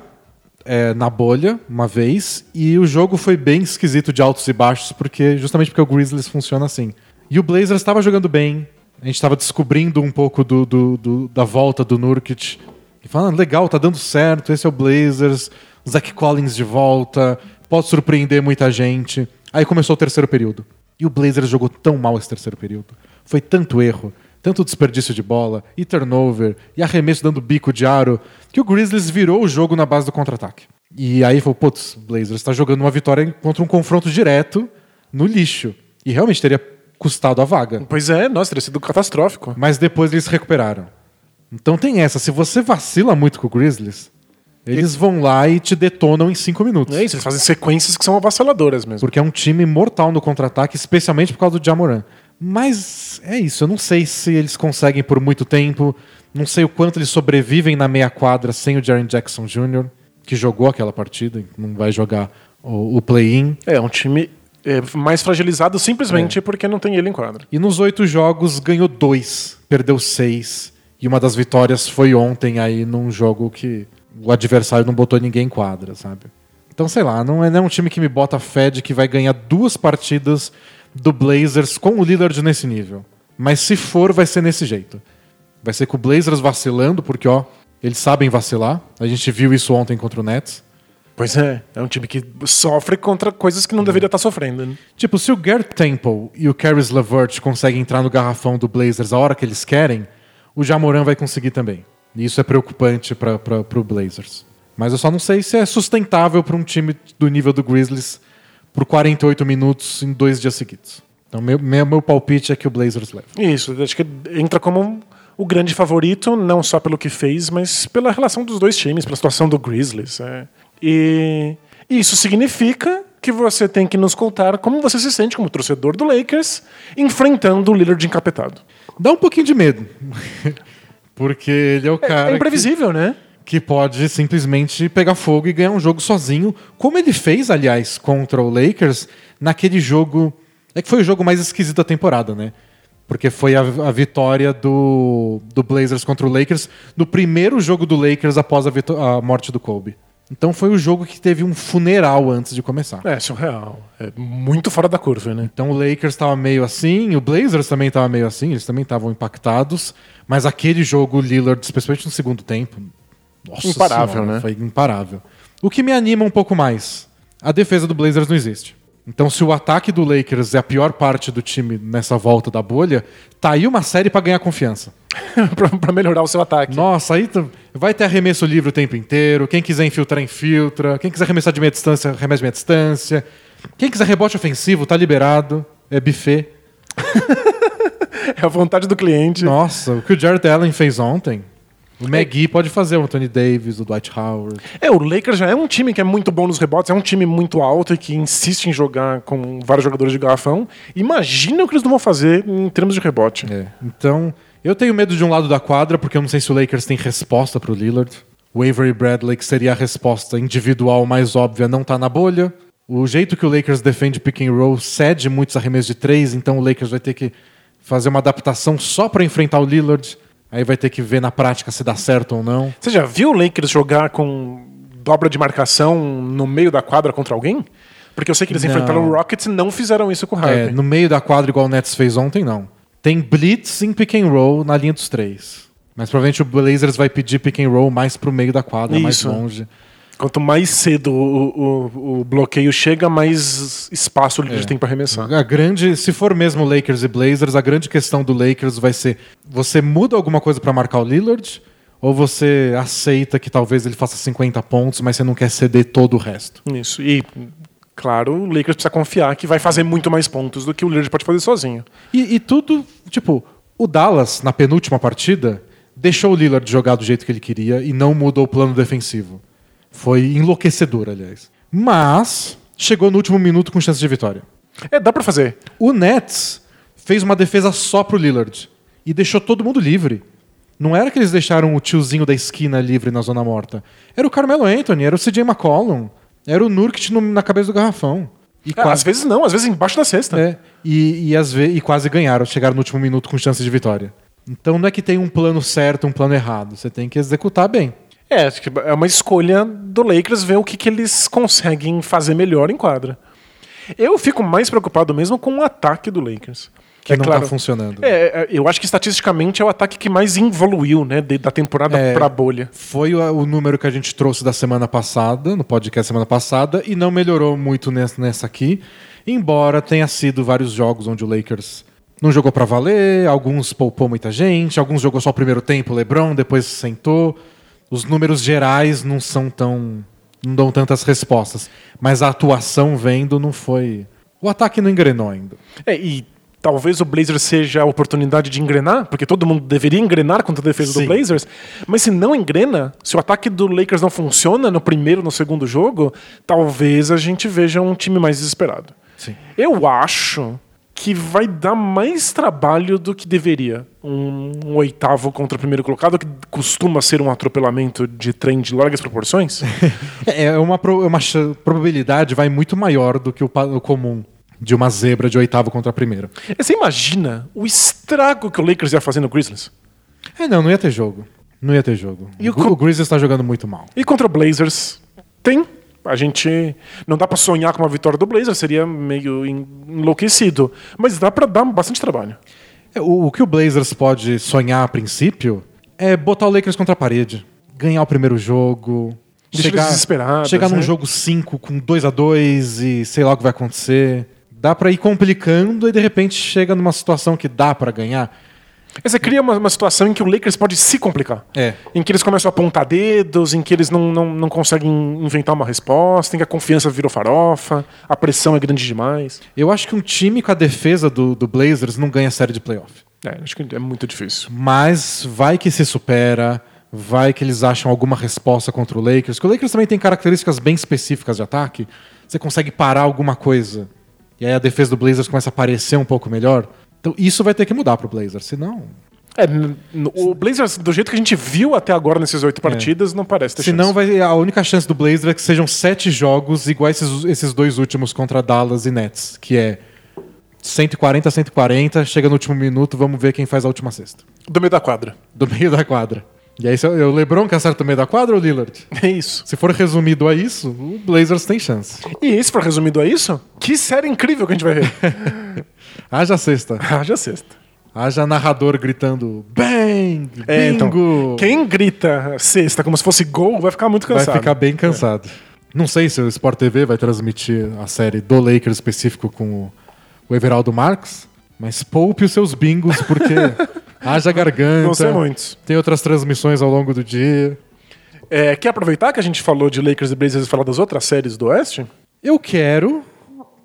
é, na bolha uma vez e o jogo foi bem esquisito de altos e baixos, porque justamente porque o Grizzlies funciona assim. E o Blazers estava jogando bem, a gente estava descobrindo um pouco do, do, do, da volta do Nurkic. E falando, ah, legal, tá dando certo, esse é o Blazers, Zach Collins de volta, pode surpreender muita gente. Aí começou o terceiro período. E o Blazers jogou tão mal esse terceiro período. Foi tanto erro, tanto desperdício de bola, e turnover, e arremesso dando bico de aro, que o Grizzlies virou o jogo na base do contra-ataque. E aí falou, putz, Blazers está jogando uma vitória contra um confronto direto no lixo. E realmente teria custado a vaga. Pois é, nossa, teria sido catastrófico. Mas depois eles se recuperaram. Então tem essa, se você vacila muito com o Grizzlies, eles vão lá e te detonam em cinco minutos. É isso, eles fazem sequências que são avassaladoras mesmo. Porque é um time mortal no contra-ataque, especialmente por causa do Jamoran. Mas é isso, eu não sei se eles conseguem por muito tempo, não sei o quanto eles sobrevivem na meia quadra sem o Jaren Jackson Jr., que jogou aquela partida, não vai jogar o, o play-in. É, um time é, mais fragilizado simplesmente é. porque não tem ele em quadra. E nos oito jogos ganhou dois, perdeu seis. E uma das vitórias foi ontem aí num jogo que o adversário não botou ninguém em quadra, sabe? Então, sei lá, não é, não é um time que me bota fé de que vai ganhar duas partidas do Blazers com o Lillard nesse nível. Mas se for, vai ser nesse jeito. Vai ser com o Blazers vacilando, porque, ó, eles sabem vacilar. A gente viu isso ontem contra o Nets. Pois é, é um time que sofre contra coisas que não deveria estar sofrendo. Né? Tipo, se o Gert Temple e o Caris LeVert conseguem entrar no garrafão do Blazers a hora que eles querem, o Jamoran vai conseguir também. E isso é preocupante para o Blazers. Mas eu só não sei se é sustentável para um time do nível do Grizzlies por 48 minutos em dois dias seguidos. Então, meu, meu, meu palpite é que o Blazers leva. Isso, acho que entra como o grande favorito, não só pelo que fez, mas pela relação dos dois times, pela situação do Grizzlies. É. E isso significa que você tem que nos contar como você se sente como torcedor do Lakers enfrentando o Lillard encapetado. Dá um pouquinho de medo. Porque ele é o cara. É imprevisível, né? que pode simplesmente pegar fogo e ganhar um jogo sozinho, como ele fez, aliás, contra o Lakers naquele jogo. É que foi o jogo mais esquisito da temporada, né? Porque foi a, a vitória do, do Blazers contra o Lakers no primeiro jogo do Lakers após a, a morte do Kobe. Então foi o jogo que teve um funeral antes de começar. É, surreal. É muito fora da curva, né? Então o Lakers estava meio assim, o Blazers também estava meio assim, eles também estavam impactados. Mas aquele jogo, o Lillard, especialmente no segundo tempo, nossa Imparável, senhora, né? Foi imparável. O que me anima um pouco mais, a defesa do Blazers não existe. Então, se o ataque do Lakers é a pior parte do time nessa volta da bolha, tá aí uma série para ganhar confiança. para melhorar o seu ataque. Nossa, aí vai ter arremesso livre o tempo inteiro. Quem quiser infiltrar, infiltra. Quem quiser arremessar de meia distância, arremessa de meia distância. Quem quiser rebote ofensivo, tá liberado. É buffet. é a vontade do cliente. Nossa, o que o Jared Allen fez ontem. O McGee pode fazer o Anthony Davis, o Dwight Howard. É, o Lakers já é um time que é muito bom nos rebotes, é um time muito alto e que insiste em jogar com vários jogadores de garrafão. Imagina o que eles não vão fazer em termos de rebote. É. Então, eu tenho medo de um lado da quadra, porque eu não sei se o Lakers tem resposta pro Lillard. O Avery Bradley, que seria a resposta individual mais óbvia, não tá na bolha. O jeito que o Lakers defende pick and roll cede muitos arremessos de três, então o Lakers vai ter que fazer uma adaptação só para enfrentar o Lillard. Aí vai ter que ver na prática se dá certo ou não. Você já viu o Lakers jogar com dobra de marcação no meio da quadra contra alguém? Porque eu sei que eles não. enfrentaram o Rockets e não fizeram isso com o Harden. É, no meio da quadra, igual o Nets fez ontem, não. Tem blitz em pick and roll na linha dos três. Mas provavelmente o Blazers vai pedir pick and roll mais pro meio da quadra, isso. mais longe. Quanto mais cedo o, o, o, bloqueio chega, mais espaço ele é. tem para arremessar. A grande, se for mesmo Lakers e Blazers, a grande questão do Lakers vai ser: você muda alguma coisa para marcar o Lillard? Ou você aceita que talvez ele faça 50 pontos, mas você não quer ceder todo o resto? Isso. E, claro, o Lakers precisa confiar que vai fazer muito mais pontos do que o Lillard pode fazer sozinho. E, e tudo, tipo, o Dallas, na penúltima partida, deixou o Lillard jogar do jeito que ele queria e não mudou o plano defensivo. Foi enlouquecedor, aliás. Mas chegou no último minuto com chance de vitória. É, dá para fazer. O Nets fez uma defesa só pro Lillard e deixou todo mundo livre. Não era que eles deixaram o tiozinho da esquina livre na zona morta. Era o Carmelo Anthony, era o CJ McCollum, era o Nurkic no, na cabeça do garrafão. E é, quase... Às vezes não, às vezes embaixo da cesta. É, e, e, às ve... e quase ganharam, chegaram no último minuto com chance de vitória. Então não é que tem um plano certo, um plano errado. Você tem que executar bem. É, acho que é uma escolha do Lakers ver o que, que eles conseguem fazer melhor em quadra. Eu fico mais preocupado mesmo com o ataque do Lakers. Que é não está funcionando. É, é, eu acho que estatisticamente é o ataque que mais evoluiu, né, da temporada é, pra bolha. Foi o, número que a gente trouxe da semana passada, no podcast semana passada, e não melhorou muito nessa, nessa aqui, embora tenha sido vários jogos onde o Lakers não jogou para valer, alguns poupou muita gente, alguns jogou só o primeiro tempo, LeBron, depois sentou os números gerais não são tão. não dão tantas respostas. Mas a atuação vendo não foi. O ataque não engrenou ainda. É, e talvez o Blazers seja a oportunidade de engrenar, porque todo mundo deveria engrenar contra a defesa Sim. do Blazers, mas se não engrena, se o ataque do Lakers não funciona no primeiro, no segundo jogo, talvez a gente veja um time mais desesperado. Sim. Eu acho que vai dar mais trabalho do que deveria. Um, um, oitavo contra o primeiro colocado, que costuma ser um atropelamento de trem de largas proporções. é uma, é uma probabilidade vai muito maior do que o, o comum de uma zebra de oitavo contra a primeira. Você imagina o estrago que o Lakers ia fazer no Grizzlies? É, não, não ia ter jogo. Não ia ter jogo. E o, o Grizzlies está jogando muito mal. E contra o Blazers? Tem a gente não dá para sonhar com uma vitória do Blazer, seria meio enlouquecido, mas dá para dar bastante trabalho. É, o, o, que o Blazers pode sonhar a princípio é botar o Lakers contra a parede, ganhar o primeiro jogo, Deixa chegar, chegar né? num jogo 5 com 2 a 2 e sei lá o que vai acontecer. Dá para ir complicando e de repente chega numa situação que dá para ganhar. Aí você cria uma, uma situação em que o Lakers pode se complicar. É. Em que eles começam a apontar dedos, em que eles não, não, não conseguem inventar uma resposta, em que a confiança virou farofa, a pressão é grande demais. Eu acho que um time com a defesa do, do Blazers não ganha série de playoff. É, acho que é muito difícil. Mas vai que se supera, vai que eles acham alguma resposta contra o Lakers. Porque o Lakers também tem características bem específicas de ataque. Você consegue parar alguma coisa. E aí a defesa do Blazers começa a parecer um pouco melhor. Então isso vai ter que mudar pro Blazers, senão. É, o Blazers, do jeito que a gente viu até agora nesses oito partidas, não parece ter Senão chance. vai, a única chance do Blazers é que sejam sete jogos iguais esses, esses dois últimos contra Dallas e Nets, que é 140 140, chega no último minuto, vamos ver quem faz a última cesta. Do meio da quadra. Do meio da quadra. E aí, é o LeBron que acerta o meio da quadra ou o Lillard? É isso. Se for resumido a isso, o Blazers tem chance. E se for resumido a isso, que série incrível que a gente vai ver. Haja sexta. Haja sexta. Haja narrador gritando Bang! É, então, Bingo! quem grita sexta como se fosse gol vai ficar muito vai cansado. ficar bem cansado. Não sei se o Sport TV vai transmitir a série do Lakers específico com o, Everaldo Marques, mas poupe os seus bingos, porque haja garganta. Vão ser muitos. Tem outras transmissões ao longo do dia. É, quer aproveitar que a gente falou de Lakers e Blazers e falar das outras séries do Oeste? Eu quero,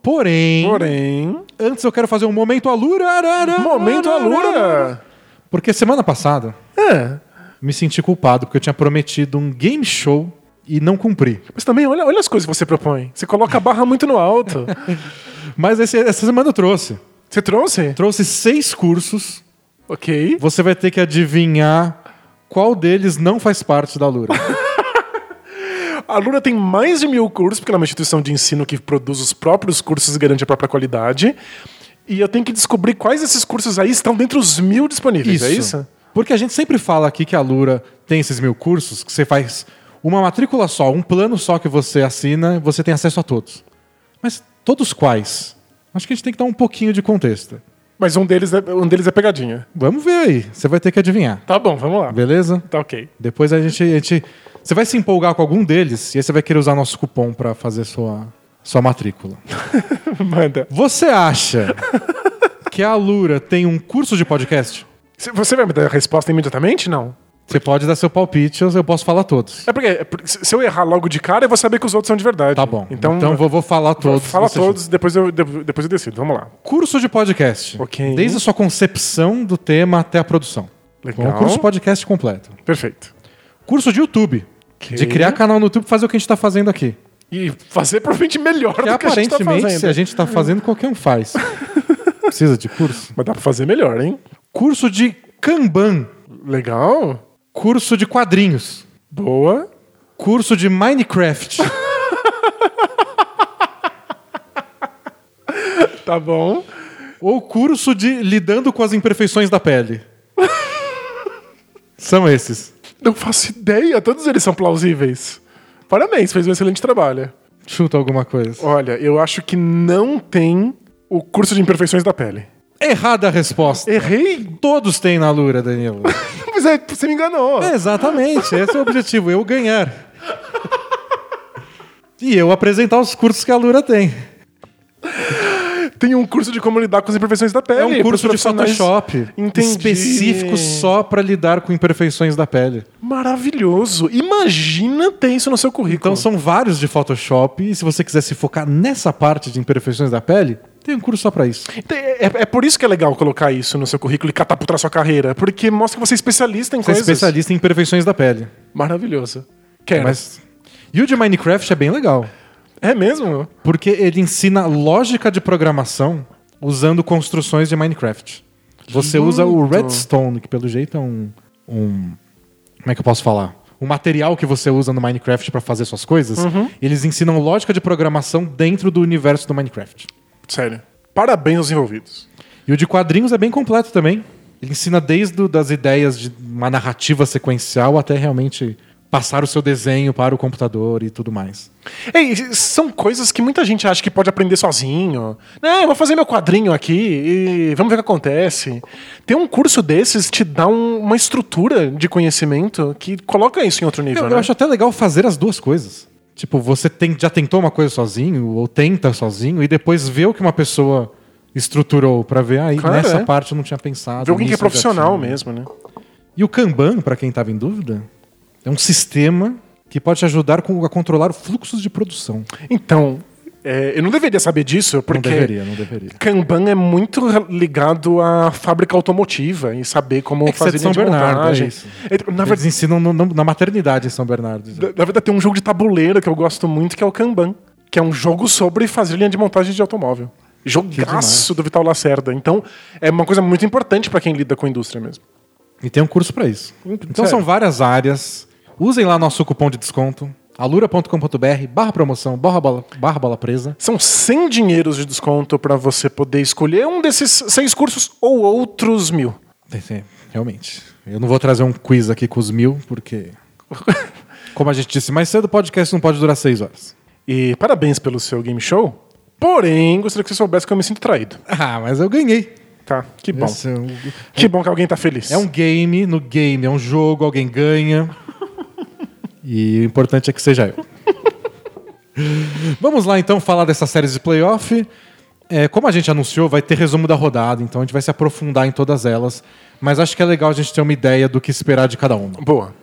porém, Porém, antes eu quero fazer um momento alura. arara, momento arara, Alura. Porque semana passada É. me senti culpado porque eu tinha prometido um game show e não cumpri. Mas também, olha, olha as coisas que você propõe. Você coloca a barra muito no alto. Mas esse- essa semana eu trouxe. Você trouxe? Trouxe seis cursos. Ok. Você vai ter que adivinhar qual deles não faz parte da Lura. A Lura tem mais de mil cursos, porque ela é uma instituição de ensino que produz os próprios cursos e garante a própria qualidade. E eu tenho que descobrir quais desses cursos aí estão dentro dos mil disponíveis, é isso? Porque a gente sempre fala aqui que a Lura tem esses mil cursos, que você faz uma matrícula só, um plano só que você assina, você tem acesso a todos. Mas todos quais? Acho que a gente tem que dar um pouquinho de contexto. Mas um deles é, um deles é pegadinha. Vamos ver aí. Você vai ter que adivinhar. Tá bom, vamos lá. Beleza? Tá ok. Depois a gente, a gente. Você vai se empolgar com algum deles e aí você vai querer usar nosso cupom para fazer sua, sua matrícula. Manda. Você acha que a Lura tem um curso de podcast? Você vai me dar a resposta imediatamente? Não. Você pode dar seu palpite, eu posso falar todos. É porque, é porque se se eu errar logo de cara, eu vou saber que os outros são de verdade. Tá bom. Então, Então, vou, vou falar todos. fala você todos, depois eu, de- depois eu decido. Vamos lá. Curso de podcast. Ok. Desde a sua concepção do tema até a produção. Legal. Um curso de podcast completo. Perfeito. Curso de YouTube. Ok. De criar canal no YouTube e fazer o que a gente está fazendo aqui. E fazer provavelmente melhor Que do que a gente tá aparentemente, fazendo. se a gente está fazendo, qualquer um faz. Precisa de curso? Mas dá pra fazer melhor, hein? Curso de Kanban. Legal. Curso de quadrinhos. Boa. Curso de Minecraft. Tá bom. ou curso de lidando com as imperfeições da pele. São esses. Não faço ideia. Todos eles são plausíveis. Parabéns, fez um excelente trabalho. Chuta alguma coisa. Olha, eu acho que não tem o curso de imperfeições da pele. Errada a resposta. Errei? Todos têm na Lura, Danilo. Mas é, você me enganou. É, exatamente, esse é o objetivo, eu ganhar. E eu apresentar os cursos que a Lura tem. Tem um curso de como lidar com as imperfeições da pele. É um curso de. Photoshop Entendi. específico só para lidar com imperfeições da pele. Maravilhoso. Imagina ter isso no seu currículo. Então são vários de Photoshop e se você quiser se focar nessa parte de imperfeições da pele, tem um curso só para isso. É, é por isso que é legal colocar isso no seu currículo e catapultar sua carreira. Porque mostra que você é especialista em Você é coisas. especialista em imperfeições da pele. Maravilhoso. Quero. Mas e o de Minecraft é bem legal. É mesmo? Porque ele ensina lógica de programação usando construções de Minecraft. Você usa o redstone, que pelo jeito é um, um. Como é que eu posso falar? Um material que você usa no Minecraft para fazer suas coisas. Eles ensinam lógica de programação dentro do universo do Minecraft. Sério. Parabéns aos envolvidos. E o de quadrinhos é bem completo também. Ele ensina desde o- das ideias de uma narrativa sequencial até realmente passar o seu desenho para o computador e tudo mais. É, e são coisas que muita gente acha que pode aprender sozinho. Não, eu vou fazer meu quadrinho aqui e vamos ver o que acontece. Ter um curso desses te dá um- uma estrutura de conhecimento que coloca isso em outro nível, Eu, né? eu acho até legal fazer as duas coisas. Tipo, você tem, já tentou uma coisa sozinho, ou tenta sozinho, e depois vê o que uma pessoa estruturou pra ver. Aí Claro, nessa é. parte eu não tinha pensado. Ver alguém que é profissional mesmo, né? E o Kanban, pra quem tava em dúvida, é um sistema que pode te ajudar a controlar fluxos de produção. Então, é, eu não deveria saber disso, porque Não deveria, não deveria. Kanban é muito ligado à fábrica automotiva e saber como É você é fazer de São linha de Bernardo, montagem. é isso. É, na, Eles verdade, ensinam no- no- na maternidade em São Bernardo. na verdade, tem um jogo de tabuleiro que eu gosto muito, que é o Kanban, que é um jogo sobre fazer linha de montagem de automóvel. Jogaço do Vital Lacerda. Então, é uma coisa muito importante para quem lida com a indústria mesmo. E tem um curso pra isso. Então Sério? são várias áreas. Usem lá nosso cupom de desconto, alura.com.br, barra promoção, barra bola, barra bola presa. São 100 dinheiros de desconto para você poder escolher um desses seis cursos ou outros mil. Realmente. Eu não vou trazer um quiz aqui com os mil, porque. Como a gente disse mais cedo, o podcast não pode durar seis horas. E parabéns pelo seu game show. Porém, gostaria que você soubesse que eu me sinto traído. Ah, mas eu ganhei. Tá, que bom. Esse é Que bom que alguém tá feliz. É um game, no game é um jogo, alguém ganha. E o importante é que seja eu. Vamos lá então falar dessa série de playoff. É, como a gente anunciou, vai ter resumo da rodada, então a gente vai se aprofundar em todas elas. Mas acho que é legal a gente ter uma ideia do que esperar de cada uma. Boa.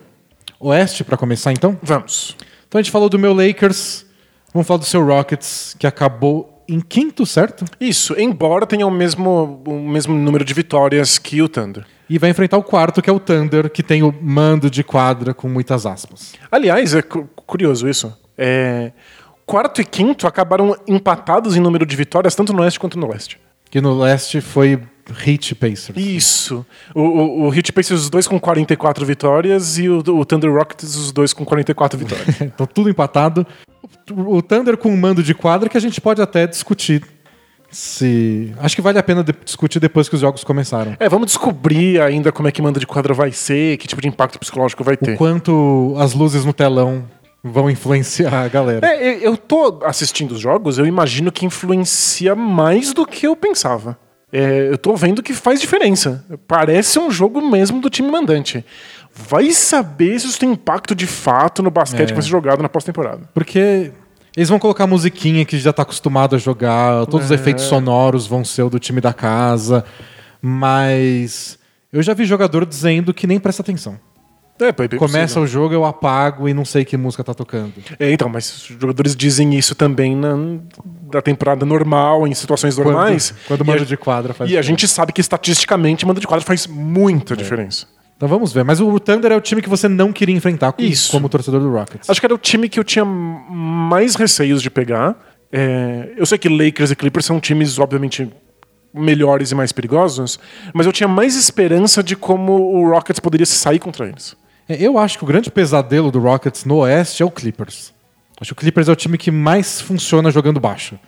Oeste, para começar então? Vamos. Então a gente falou do meu Lakers, vamos falar do seu Rockets, que acabou em quinto, certo? Isso, embora tenha o mesmo, o mesmo número de vitórias que o Thunder. E vai enfrentar o quarto, que é o Thunder, que tem o mando de quadra com muitas aspas. Aliás, é cu- curioso isso. É, quarto e quinto acabaram empatados em número de vitórias, tanto no Oeste quanto no Leste. Que no leste foi Heat Pacers. Isso. O, o, o Heat Pacers, os dois com 44 vitórias, e o, o Thunder Rockets, os dois com 44 vitórias. então tudo empatado. O Thunder com um mando de quadra que a gente pode até discutir se. Acho que vale a pena de- discutir depois que os jogos começaram. é, vamos descobrir ainda como é que manda de quadra vai ser, que tipo de impacto psicológico vai ter. O quanto as luzes no telão vão influenciar a galera. É, eu- eu tô assistindo os jogos, eu imagino que influencia mais do que eu pensava. É, eu tô vendo que faz diferença. Parece um jogo mesmo do time mandante. Vai saber se isso tem impacto de fato no basquete É. que vai ser jogado na pós-temporada. Porque eles vão colocar musiquinha que já tá acostumado a jogar, todos os É. efeitos sonoros vão ser o do time da casa, mas eu já vi jogador dizendo que nem presta atenção. É, bem- bem Começa possível. o jogo, eu apago e não sei que música tá tocando. É, então, mas os jogadores dizem isso também na, da temporada normal, em situações normais. Quando, quando manda de quadra faz E a gente sabe que estatisticamente manda de quadra faz muita diferença. Então vamos ver. Mas o Thunder é o time que você não queria enfrentar com- Isso. como torcedor do Rockets. Acho que era o time que eu tinha mais receios de pegar. É, eu sei que Lakers e Clippers são times, obviamente, melhores e mais perigosos, mas eu tinha mais esperança de como o Rockets poderia se sair contra eles. É, Eu acho que o grande pesadelo do Rockets no Oeste é o Clippers. Acho que o Clippers é o time que mais funciona jogando baixo.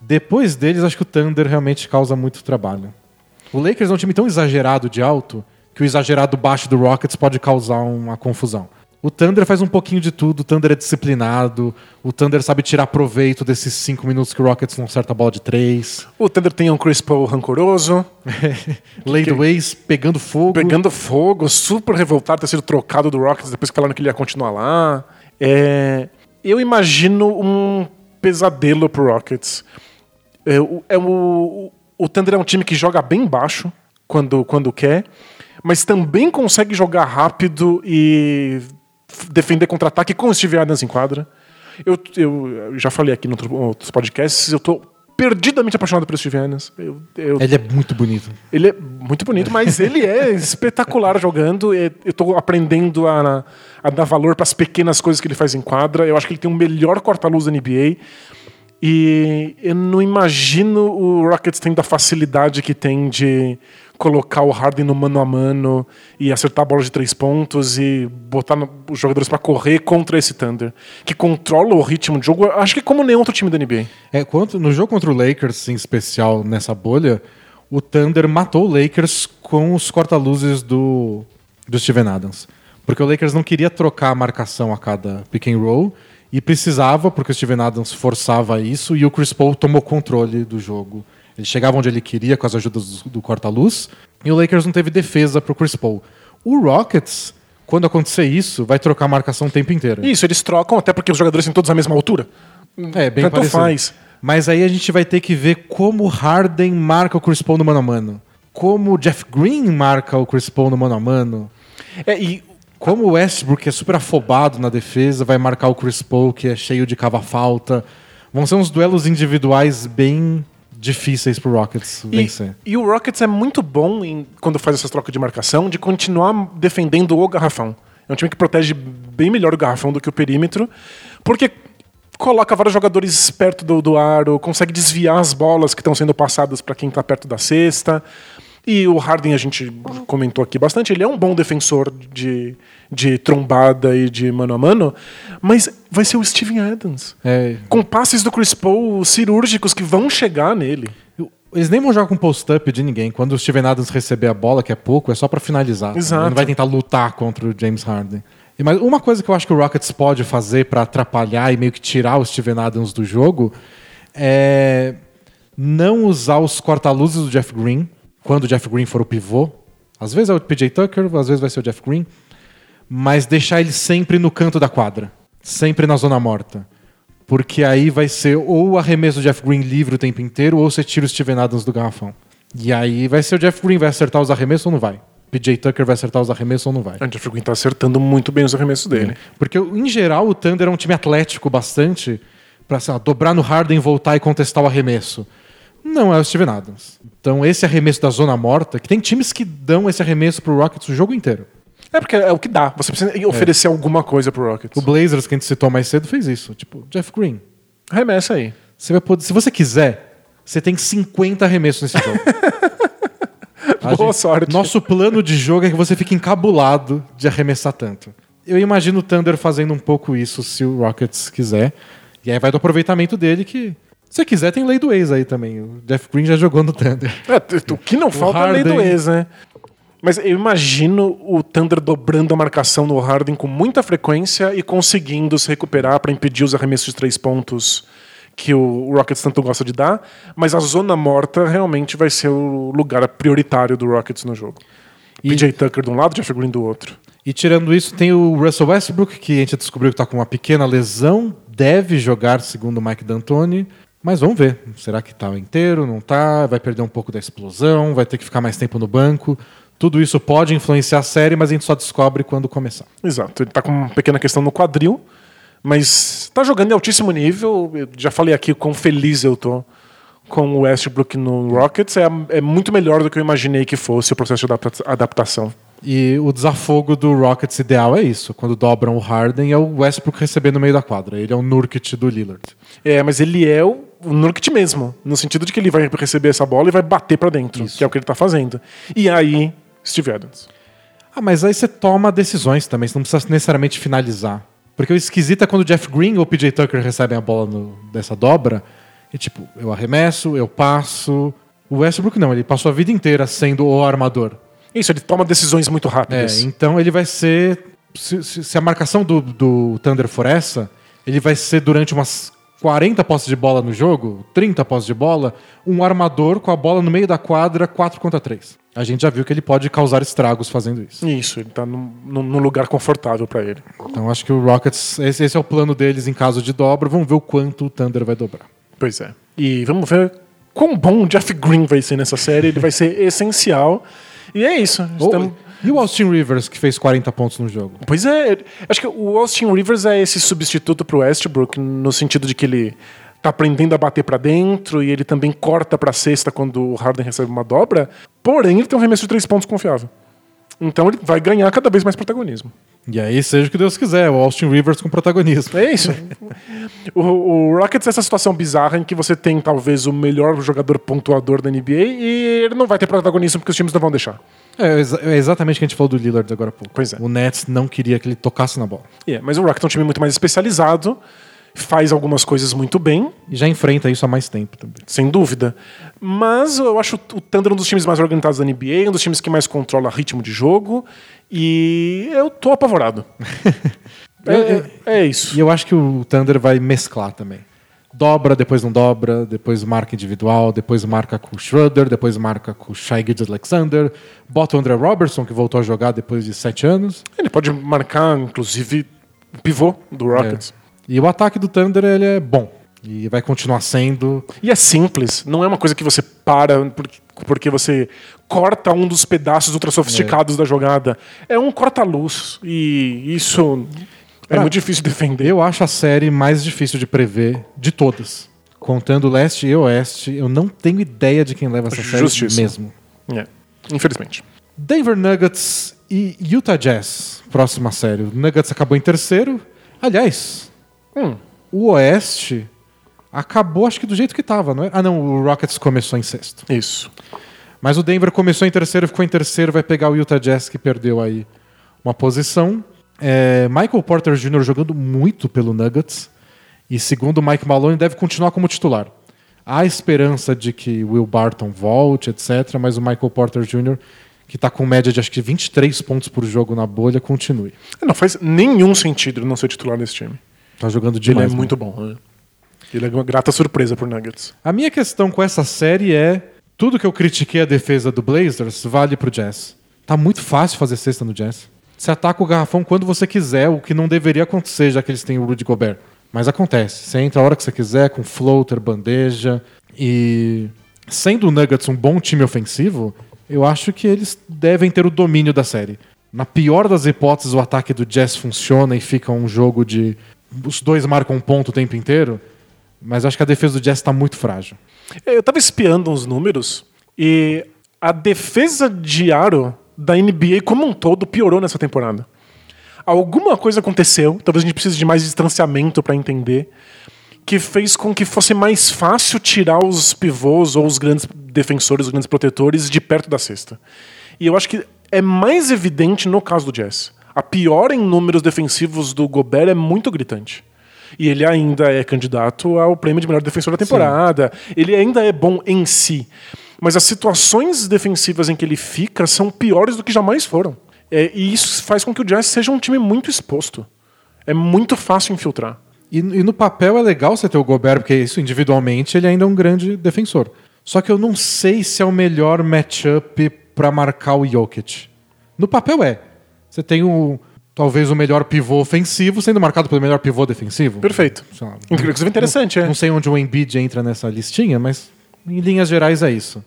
Depois deles, acho que o Thunder realmente causa muito trabalho. O Lakers é um time tão exagerado de alto que o exagerado baixo do Rockets pode causar uma confusão. O Thunder faz um pouquinho de tudo, o Thunder é disciplinado, o Thunder sabe tirar proveito desses cinco minutos que o Rockets não acerta a bola de três. O Thunder tem um Chris Paul rancoroso, Ace pegando fogo. pegando fogo, super revoltado ter sido trocado do Rockets depois que falaram que ele ia continuar lá. É, eu imagino um pesadelo pro Rockets. É, o, é o, o Thunder é um time que joga bem baixo quando, quando quer, mas também consegue jogar rápido e defender contra-ataque com o Steve Adams em quadra. Eu, eu já falei aqui em outro- outros podcasts, eu tô perdidamente apaixonado pelo Steve Adams. Eu, eu Ele é muito bonito. ele é muito bonito, mas ele é espetacular jogando. E Eu tô aprendendo a, a dar valor para as pequenas coisas que ele faz em quadra. Eu acho que ele tem o melhor corta-luz da NBA. E eu não imagino o Rockets tendo a facilidade que tem de colocar o Harden no mano a mano e acertar a bola de três pontos e botar os jogadores para correr contra esse Thunder, que controla o ritmo de jogo, acho que como nenhum outro time da NBA. É, quanto, no jogo contra o Lakers, em especial nessa bolha, o Thunder matou o Lakers com os corta-luzes do, do Steven Adams. Porque o Lakers não queria trocar a marcação a cada pick and roll e precisava, porque o Steven Adams forçava isso e o Chris Paul tomou controle do jogo. Ele chegava onde ele queria com as ajudas do, do corta-luz e o Lakers não teve defesa para o Chris Paul. O Rockets, quando acontecer isso, vai trocar a marcação o tempo inteiro. Isso, eles trocam até porque os jogadores têm todos a mesma altura. É, bem Tanto parecido. faz. Mas aí a gente vai ter que ver como o Harden marca o Chris Paul no mano a mano. Como o Jeff Green marca o Chris Paul no mano a mano. É, e Como o Westbrook, que é super afobado na defesa, vai marcar o Chris Paul, que é cheio de cava-falta. Vão ser uns duelos individuais bem difíceis pro Rockets E, vencer. e o Rockets é muito bom em, quando faz essas trocas de marcação de continuar defendendo o garrafão. É um time que protege bem melhor o garrafão do que o perímetro, porque coloca vários jogadores perto do, do aro, consegue desviar as bolas que estão sendo passadas para quem está perto da cesta. E o Harden, a gente comentou aqui bastante, ele é um bom defensor de, de trombada e de mano a mano, mas vai ser o Steven Adams. É, Com passes do Chris Paul cirúrgicos que vão chegar nele. eles nem vão jogar com post-up de ninguém. Quando o Steven Adams receber a bola, que é pouco, é só pra finalizar. Exato. Ele não vai tentar lutar contra o James Harden. Mas uma coisa que eu acho que o Rockets pode fazer pra atrapalhar e meio que tirar o Steven Adams do jogo é não usar os corta-luzes do Jeff Green quando o Jeff Green for o pivô. Às vezes é o PJ Tucker, às vezes vai ser o Jeff Green. Mas deixar ele sempre no canto da quadra. Sempre na zona morta. Porque aí vai ser ou o arremesso do Jeff Green livre o tempo inteiro, ou você tira o Steven Adams do garrafão. E aí vai ser o Jeff Green vai acertar os arremessos ou não vai? PJ Tucker vai acertar os arremessos ou não vai? O Jeff Green tá acertando muito bem os arremessos dele. Porque, em geral, o Thunder é um time atlético bastante lá, dobrar no Harden, voltar e contestar o arremesso. Não é o Steven Adams. Então, esse arremesso da zona morta, que tem times que dão esse arremesso pro Rockets o jogo inteiro. É porque é o que dá. Você precisa oferecer alguma coisa pro Rockets. O Blazers, que a gente citou mais cedo, fez isso. Tipo, Jeff Green. Arremessa aí. Você vai poder, se você quiser, você tem 50 arremessos nesse jogo. Boa sorte. Nosso plano de jogo é que você fique encabulado de arremessar tanto. Eu imagino o Thunder fazendo um pouco isso se o Rockets quiser. E aí vai do aproveitamento dele que. Se você quiser, tem lei do ex aí também. O Jeff Green já jogou no Thunder. É, o que não falta é a lei do Harden. ex, né? Mas eu imagino o Thunder dobrando a marcação no Harden com muita frequência e conseguindo se recuperar para impedir os arremessos de três pontos que o Rockets tanto gosta de dar. Mas a zona morta realmente vai ser o lugar prioritário do Rockets no jogo. E- PJ Tucker de um lado, Jeff Green do outro. E tirando isso, tem o Russell Westbrook, que a gente descobriu que tá com uma pequena lesão. Deve jogar, segundo o Mike D'Antoni. Mas vamos ver. Será que tá inteiro? Não tá? Vai perder um pouco da explosão? Vai ter que ficar mais tempo no banco? Tudo isso pode influenciar a série, mas a gente só descobre quando começar. Exato, ele tá com uma pequena questão no quadril, mas tá jogando em altíssimo nível. Eu já falei aqui quão feliz eu tô com o Westbrook no Rockets. É, é muito melhor do que eu imaginei que fosse o processo de adapta- adaptação. E o desafogo do Rockets ideal é isso. Quando dobram o Harden, é o Westbrook receber no meio da quadra. Ele é o Nurkic do Lillard. É, mas ele é o, Nurkic mesmo, no sentido de que ele vai receber essa bola e vai bater pra dentro, Isso. que é o que ele tá fazendo. E aí, Steve Adams. Ah, mas aí você toma decisões também, você não precisa necessariamente finalizar. Porque o esquisito é quando o Jeff Green ou o PJ Tucker recebem a bola no- dessa dobra, e tipo, eu arremesso, eu passo. O Westbrook não, ele passou a vida inteira sendo o armador. Isso, ele toma decisões muito É, rápidas. então ele vai ser. Se, se- se a marcação do, do Thunder for essa, ele vai ser durante umas 40 posses de bola no jogo, 30 posses de bola, um armador com a bola no meio da quadra, 4 contra 3. A gente já viu que ele pode causar estragos fazendo isso. Isso, ele tá num, num- lugar confortável pra ele. Então acho que o Rockets, esse, esse é o plano deles em caso de dobra. Vamos ver o quanto o Thunder vai dobrar. Pois é. E vamos ver quão bom o Jeff Green vai ser nessa série. Ele vai ser essencial. E é isso. Estamos- Ou- e o Austin Rivers, que fez 40 pontos no jogo? Pois é. Acho que o Austin Rivers é esse substituto pro Westbrook, no sentido de que ele tá aprendendo a bater pra dentro e ele também corta pra cesta quando o Harden recebe uma dobra. Porém, ele tem um arremesso de três pontos confiável. Então ele vai ganhar cada vez mais protagonismo. E aí, seja o que Deus quiser, o Austin Rivers com protagonismo. É isso. o, o Rockets é essa situação bizarra em que você tem talvez o melhor jogador pontuador da NBA e ele não vai ter protagonismo porque os times não vão deixar. É, é exatamente o que a gente falou do Lillard agora há pouco. Pois é. O Nets não queria que ele tocasse na bola. É, mas o Rockets é um time muito mais especializado, faz algumas coisas muito bem, E já enfrenta isso há mais tempo também. sem dúvida. Mas eu acho o Thunder um dos times mais organizados da NBA, um dos times que mais controla ritmo de jogo. E eu tô apavorado. é, é- é isso. E eu acho que o Thunder vai mesclar também. Dobra, depois não dobra, depois marca individual, depois marca com o Schroeder, depois marca com o Shai Gilgeous Alexander, bota o André Robertson, que voltou a jogar depois de sete anos. Ele pode marcar, inclusive, o pivô do Rockets. E o ataque do Thunder ele é bom. E vai continuar sendo. E é simples, não é uma coisa que você para porque, você corta um dos pedaços ultra sofisticados da jogada. É um corta-luz. E isso é Pra- muito difícil de defender. Eu acho a série mais difícil de prever de todas. Contando leste e oeste, eu não tenho ideia de quem leva essa série Justiça. mesmo. É, infelizmente. Denver Nuggets e Utah Jazz, próxima série. O Nuggets acabou em terceiro. Aliás, Hum, o Oeste acabou, acho que do jeito que tava, não é? Ah, não, o Rockets começou em sexto. isso. Mas o Denver começou em terceiro, ficou em terceiro, vai pegar o Utah Jazz, que perdeu aí uma posição. É, Michael Porter Jr. jogando muito pelo Nuggets. E segundo o Mike Maloney, deve continuar como titular. Há esperança de que Will Barton volte, etc. Mas o Michael Porter Jr., que está com média de acho que 23 pontos por jogo na bolha, continue. Não faz nenhum sentido não ser titular nesse time. Tá jogando Ele demais. é né? muito bom. né? Ele é uma grata surpresa por Nuggets. A minha questão com essa série é: tudo que eu critiquei a defesa do Blazers vale pro Jazz. Tá muito fácil fazer cesta no Jazz. Você ataca o garrafão quando você quiser, o que não deveria acontecer, já que eles têm o Rudy Gobert. Mas acontece. Você entra a hora que você quiser, com floater, bandeja. E sendo o Nuggets um bom time ofensivo, eu acho que eles devem ter o domínio da série. Na pior das hipóteses, o ataque do Jazz funciona e fica um jogo de. Os dois marcam um ponto o tempo inteiro. Mas acho que a defesa do Jazz está muito frágil. Eu tava espiando uns números e a defesa de aro da NBA como um todo piorou nessa temporada. Alguma coisa aconteceu, talvez a gente precise de mais distanciamento para entender, que fez com que fosse mais fácil tirar os pivôs ou os grandes defensores, os grandes protetores de perto da cesta. E eu acho que é mais evidente no caso do Jazz. A piora em números defensivos do Gobert é muito gritante. E ele ainda é candidato ao prêmio de melhor defensor da temporada. Ele ainda é bom em si. Mas as situações defensivas em que ele fica são piores do que jamais foram. É, e isso faz com que o Jazz seja um time muito exposto. É muito fácil infiltrar. E, e no papel é legal você ter o Gobert, porque isso individualmente ele ainda é um grande defensor. Só que eu não sei se é o melhor matchup para marcar o Jokic. No papel é. Você tem o talvez o melhor pivô ofensivo sendo marcado pelo melhor pivô defensivo. Perfeito. Sei lá. Inclusive interessante, é. Não sei onde o Embiid entra nessa listinha, mas em linhas gerais é isso.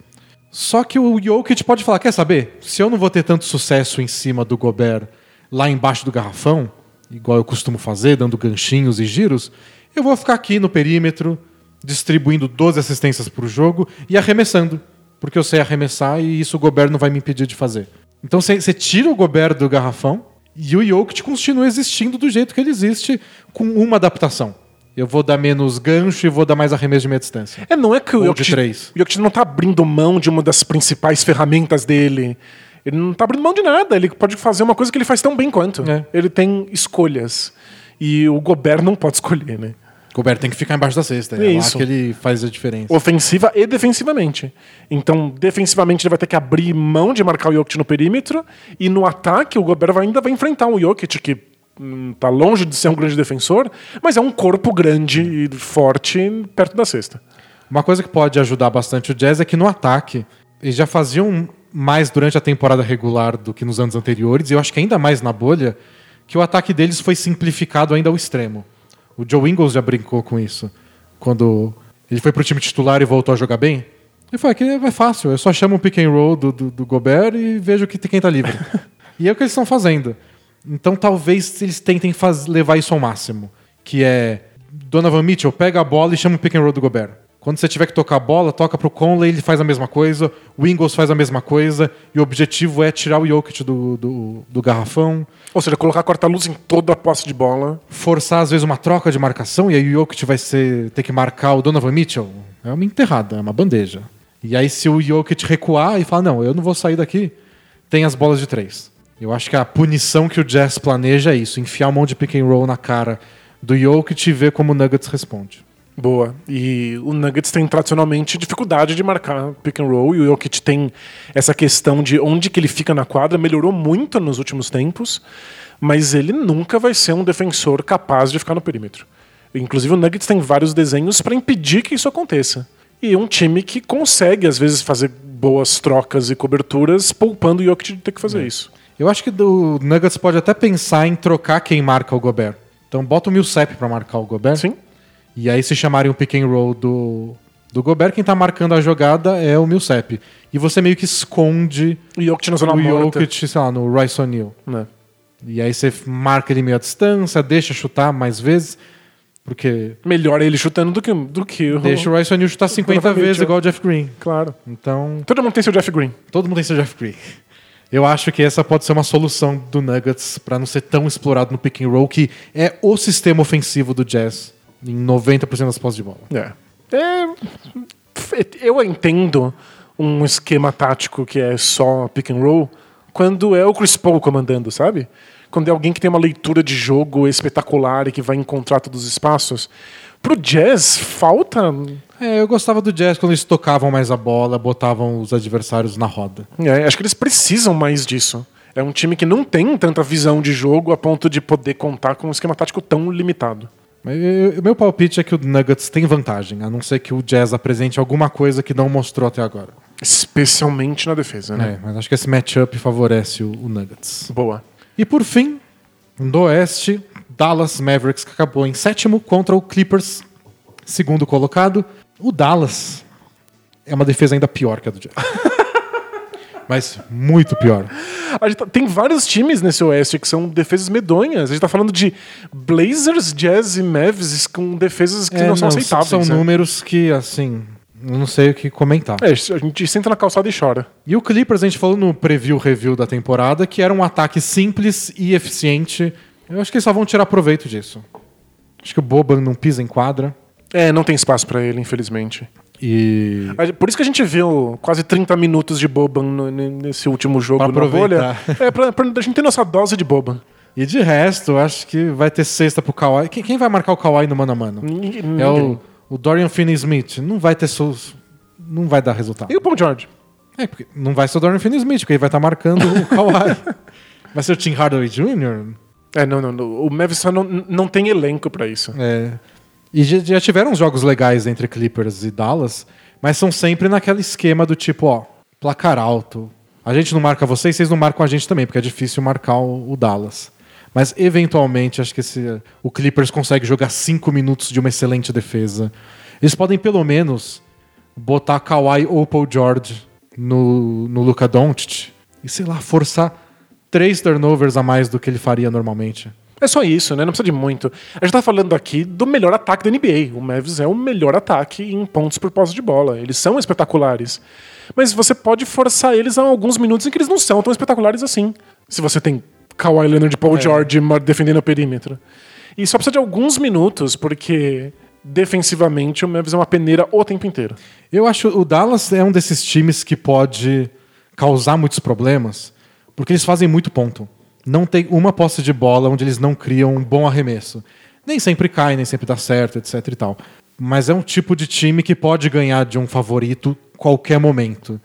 Só que o Jokic pode falar, quer saber? Se eu não vou ter tanto sucesso em cima do Gobert lá embaixo do garrafão, igual eu costumo fazer, dando ganchinhos e giros, eu vou ficar aqui no perímetro, distribuindo 12 assistências por jogo e arremessando. Porque eu sei arremessar e isso o Gobert não vai me impedir de fazer. Então você tira o Gobert do garrafão e o Jokic continua existindo do jeito que ele existe, com uma adaptação. Eu vou dar menos gancho e vou dar mais arremesso de meia distância. É, não é que o Jokic, o Jokic não tá abrindo mão de uma das principais ferramentas dele. Ele não tá abrindo mão de nada. Ele pode fazer uma coisa que ele faz tão bem quanto. É. Ele tem escolhas. E o Gobert não pode escolher, né? Gobert tem que ficar embaixo da cesta. É, lá Isso. que ele faz a diferença. Ofensiva e defensivamente. Então, defensivamente, ele vai ter que abrir mão de marcar o Jokic no perímetro. E no ataque, o Gobert vai- ainda vai enfrentar um Jokic que hum, tá longe de ser um grande defensor, mas é um corpo grande e forte perto da cesta. Uma coisa que pode ajudar bastante o Jazz é que no ataque, eles já faziam mais durante a temporada regular do que nos anos anteriores, e eu acho que ainda mais na bolha, que o ataque deles foi simplificado ainda ao extremo. O Joe Ingles já brincou com isso. Quando ele foi pro time titular e voltou a jogar bem, ele falou que é fácil, eu só chamo o pick and roll do, do, do Gobert e vejo que quem tá livre. e é o que eles estão fazendo. Então talvez eles tentem faz- levar isso ao máximo. Que é Donovan Mitchell, pega a bola e chama o pick and roll do Gobert. Quando você tiver que tocar a bola, toca pro Conley, ele faz a mesma coisa, o Ingles faz a mesma coisa, e o objetivo é tirar o Jokic do, do, do garrafão, Ou seja, colocar corta-luz em toda a posse de bola. forçar às vezes uma troca de marcação, e aí o Jokic vai ser, ter que marcar o Donovan Mitchell. É uma enterrada, é uma bandeja. E aí se o Jokic recuar e falar, não, eu não vou sair daqui, tem as bolas de três. Eu acho que a punição que o Jazz planeja é isso, enfiar um monte de pick and roll na cara do Jokic e ver como o Nuggets responde. Boa. E o Nuggets tem tradicionalmente dificuldade de marcar pick and roll e o Jokic tem essa questão de onde que ele fica na quadra, melhorou muito nos últimos tempos, mas ele nunca vai ser um defensor capaz de ficar no perímetro. Inclusive o Nuggets tem vários desenhos para impedir que isso aconteça. E um time que consegue às vezes fazer boas trocas e coberturas, poupando o Jokic de ter que fazer isso. Eu acho que o Nuggets pode até pensar em trocar quem marca o Gobert. Então bota o Millsap pra marcar o Gobert. Sim. E aí, se chamarem o pick and roll do, do Gobert, quem tá marcando a jogada é o Millsap. E você meio que esconde O Jokic na zona o. Jokic, sei lá, no Royce O'Neal. né? E aí você marca ele meio à distância, deixa chutar mais vezes, porque Melhor ele chutando do que, do que o... deixa o Royce O'Neal chutar 50 Provavelmente, vezes é. igual o Jeff Green. Claro. Então, Todo mundo tem seu Jeff Green. todo mundo tem seu Jeff Green. Eu acho que essa pode ser uma solução do Nuggets pra não ser tão explorado no pick and roll, que é o sistema ofensivo do Jazz em 90% das posses de bola. É. É, Eu entendo um esquema tático que é só pick and roll quando é o Chris Paul comandando, sabe? Quando é alguém que tem uma leitura de jogo espetacular e que vai encontrar todos os espaços. Pro Jazz, falta. É, eu gostava do Jazz quando eles tocavam mais a bola, botavam os adversários na roda. É, acho que eles precisam mais disso. É um time que não tem tanta visão de jogo a ponto de poder contar com um esquema tático tão limitado. Mas o meu palpite é que o Nuggets tem vantagem, a não ser que o Jazz apresente alguma coisa que não mostrou até agora. Especialmente na defesa, né? É, mas acho que esse matchup favorece o, o Nuggets. Boa. E por fim, do Oeste, Dallas Mavericks que acabou em sétimo contra o Clippers, segundo colocado. O Dallas é uma defesa ainda pior que a do Jazz. Mas muito pior. A gente tá- tem vários times nesse Oeste que são defesas medonhas. A gente tá falando de Blazers, Jazz e Mavs com defesas que É, não são não, aceitáveis. São né? números que, assim, não sei o que comentar. É, a gente senta na calçada e chora. E o Clippers, a gente falou no preview review da temporada, que era um ataque simples e eficiente. Eu acho que eles só vão tirar proveito disso. Acho que o Boban não pisa em quadra. É, não tem espaço pra ele, infelizmente. E. Por isso que a gente viu quase 30 minutos de Boban no- ne- nesse último jogo Pra na bolha. É, pra, pra a gente ter nossa dose de Boban. E de resto, acho que vai ter sexta pro Kawhi. Quem, quem vai marcar o Kawhi no mano a mano? Ninguém- É o, o Dorian Finney-Smith. Não vai ter... sus- Não vai dar resultado. E o Paul George? É, porque não vai ser o Dorian Finney-Smith, porque ele vai estar marcando o Kawhi. vai ser o Tim Hardaway Jr.? É, não, não. não. O Mavis só não, não tem elenco pra isso. É. E já, tiveram jogos legais entre Clippers e Dallas, mas são sempre naquele esquema do tipo, ó, placar alto. A gente não marca vocês, vocês não marcam a gente também, porque é difícil marcar o, o Dallas. Mas eventualmente, acho que esse, o Clippers consegue jogar cinco minutos de uma excelente defesa. Eles podem pelo menos botar Kawhi ou Paul George no, no Luka Doncic e sei lá forçar três turnovers a mais do que ele faria normalmente. É só isso, né? Não precisa de muito. A gente tá falando aqui do melhor ataque da NBA. O Mavs é o melhor ataque em pontos por posse de bola. Eles são espetaculares. Mas você pode forçar eles a alguns minutos em que eles não são tão espetaculares assim. Se você tem Kawhi Leonard e Paul George mar- defendendo o perímetro. E só precisa de alguns minutos, porque defensivamente o Mavs é uma peneira o tempo inteiro. Eu acho o Dallas é um desses times que pode causar muitos problemas, porque eles fazem muito ponto. Não tem uma posse de bola onde eles não criam um bom arremesso. Nem sempre cai, nem sempre dá certo, etc e tal. Mas é um tipo de time que pode ganhar de um favorito qualquer momento.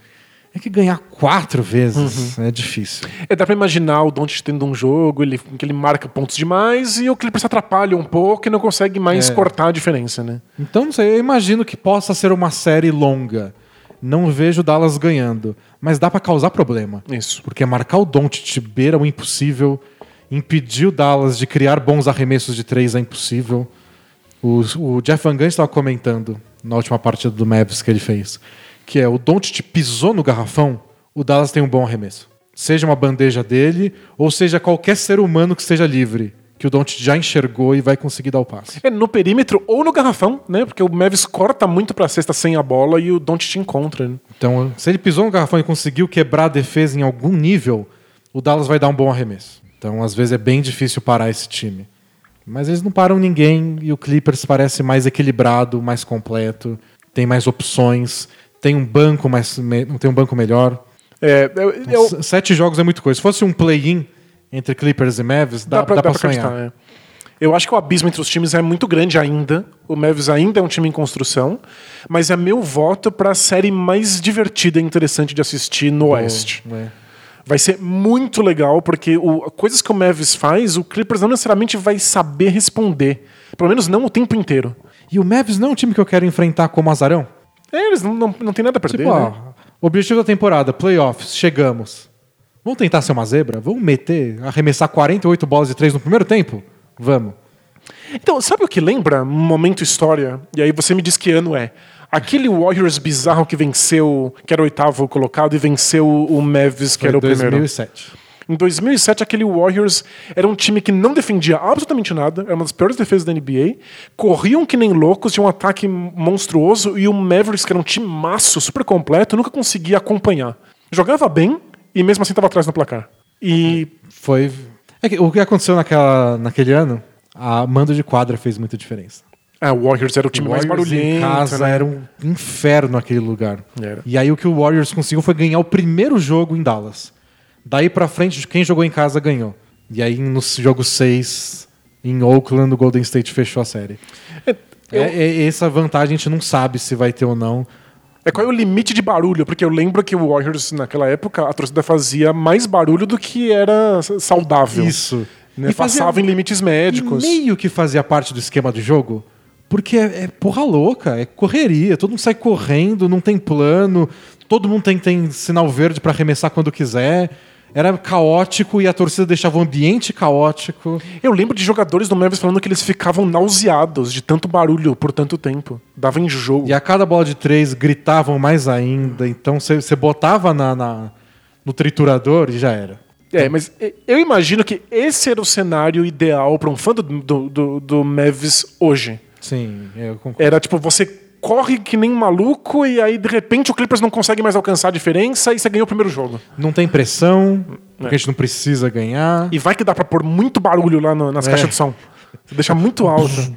É que ganhar quatro vezes é difícil. É, dá pra imaginar o Doncic tendo um jogo ele, em que ele marca pontos demais e o Clippers atrapalha um pouco e não consegue mais É. cortar a diferença, né? Então, não sei, eu imagino que possa ser uma série longa. Não vejo o Dallas ganhando, mas dá pra causar problema. Isso. Porque marcar o Doncic beira o impossível, impedir o Dallas de criar bons arremessos de três é impossível. O, o Jeff Van Gundy estava comentando na última partida do Mavs que ele fez, que é o Doncic pisou no garrafão, o Dallas tem um bom arremesso. Seja uma bandeja dele, ou seja qualquer ser humano que esteja livre, que o Doncic já enxergou e vai conseguir dar o passe. É no perímetro ou no garrafão, né? Porque o Mavis corta muito pra cesta sem a bola e o Doncic encontra. Né? Então, se ele pisou no garrafão e conseguiu quebrar a defesa em algum nível, o Dallas vai dar um bom arremesso. Então, às vezes é bem difícil parar esse time. Mas eles não param ninguém e o Clippers parece mais equilibrado, mais completo, tem mais opções, tem um banco mais tem um banco melhor. É, eu, eu- S- Sete jogos é muita coisa. Se fosse um play-in entre Clippers e Mavs, dá, dá, pra sonhar. acreditar. é. Eu acho que o abismo entre os times é muito grande ainda. O Mavis ainda é um time em construção, mas é meu voto pra série mais divertida e interessante de assistir no Oeste. É. Vai ser muito legal, porque o, coisas que o Mavis faz, o Clippers não necessariamente vai saber responder. Pelo menos não o tempo inteiro. E o Mavs não é um time que eu quero enfrentar como azarão. É, eles não, não, não tem nada a perder. Tipo, ó, né? objetivo da temporada, playoffs, chegamos. Vamos tentar ser uma zebra? Vamos meter, arremessar 48 bolas de três no primeiro tempo? Vamos. Então, sabe o que lembra? Momento história. E aí você me diz que ano é. Aquele Warriors bizarro que venceu, que era o oitavo colocado, e venceu o Mavis, que Foi era o primeiro. 2007. Em 2007, aquele Warriors era um time que não defendia absolutamente nada, era uma das piores defesas da NBA, corriam que nem loucos, tinha um ataque monstruoso, e o Mavericks, que era um time maço, super completo, nunca conseguia acompanhar. Jogava bem, e mesmo assim estava atrás no placar. E Foi. É que o que aconteceu naquela, naquele ano, a mando de quadra fez muita diferença. ah, o Warriors era o time mais Warriors barulhento. em casa né? era um inferno aquele lugar. Era. E aí o que o Warriors conseguiu foi ganhar o primeiro jogo em Dallas. Daí pra frente, quem jogou em casa ganhou. E aí no jogo 6, em Oakland, o Golden State fechou a série. É, eu- É, é- essa vantagem a gente não sabe se vai ter ou não. É qual é o limite de barulho? Porque eu lembro que o Warriors, naquela época, a torcida fazia mais barulho do que era saudável. Isso. Né? E fazia- Passava em limites médicos. Meio que fazia parte do esquema do jogo. Porque é, é porra louca, é correria, todo mundo sai correndo, não tem plano, todo mundo tem, tem sinal verde pra arremessar quando quiser. Era caótico e a torcida deixava o ambiente caótico. Eu lembro de jogadores do Mavis falando que eles ficavam nauseados de tanto barulho por tanto tempo. Dava enjoo. E a cada bola de três gritavam mais ainda. Então você botava na, na- no triturador e já era. É, mas eu imagino que esse era o cenário ideal para um fã do, do, do, do Mavis hoje. Sim, eu concordo. Era tipo, você corre que nem um maluco e aí de repente o Clippers não consegue mais alcançar a diferença e você ganhou o primeiro jogo. Não tem pressão, porque a gente não precisa ganhar. E vai que dá pra pôr muito barulho lá no- nas É. caixas de som. Você deixa muito alto.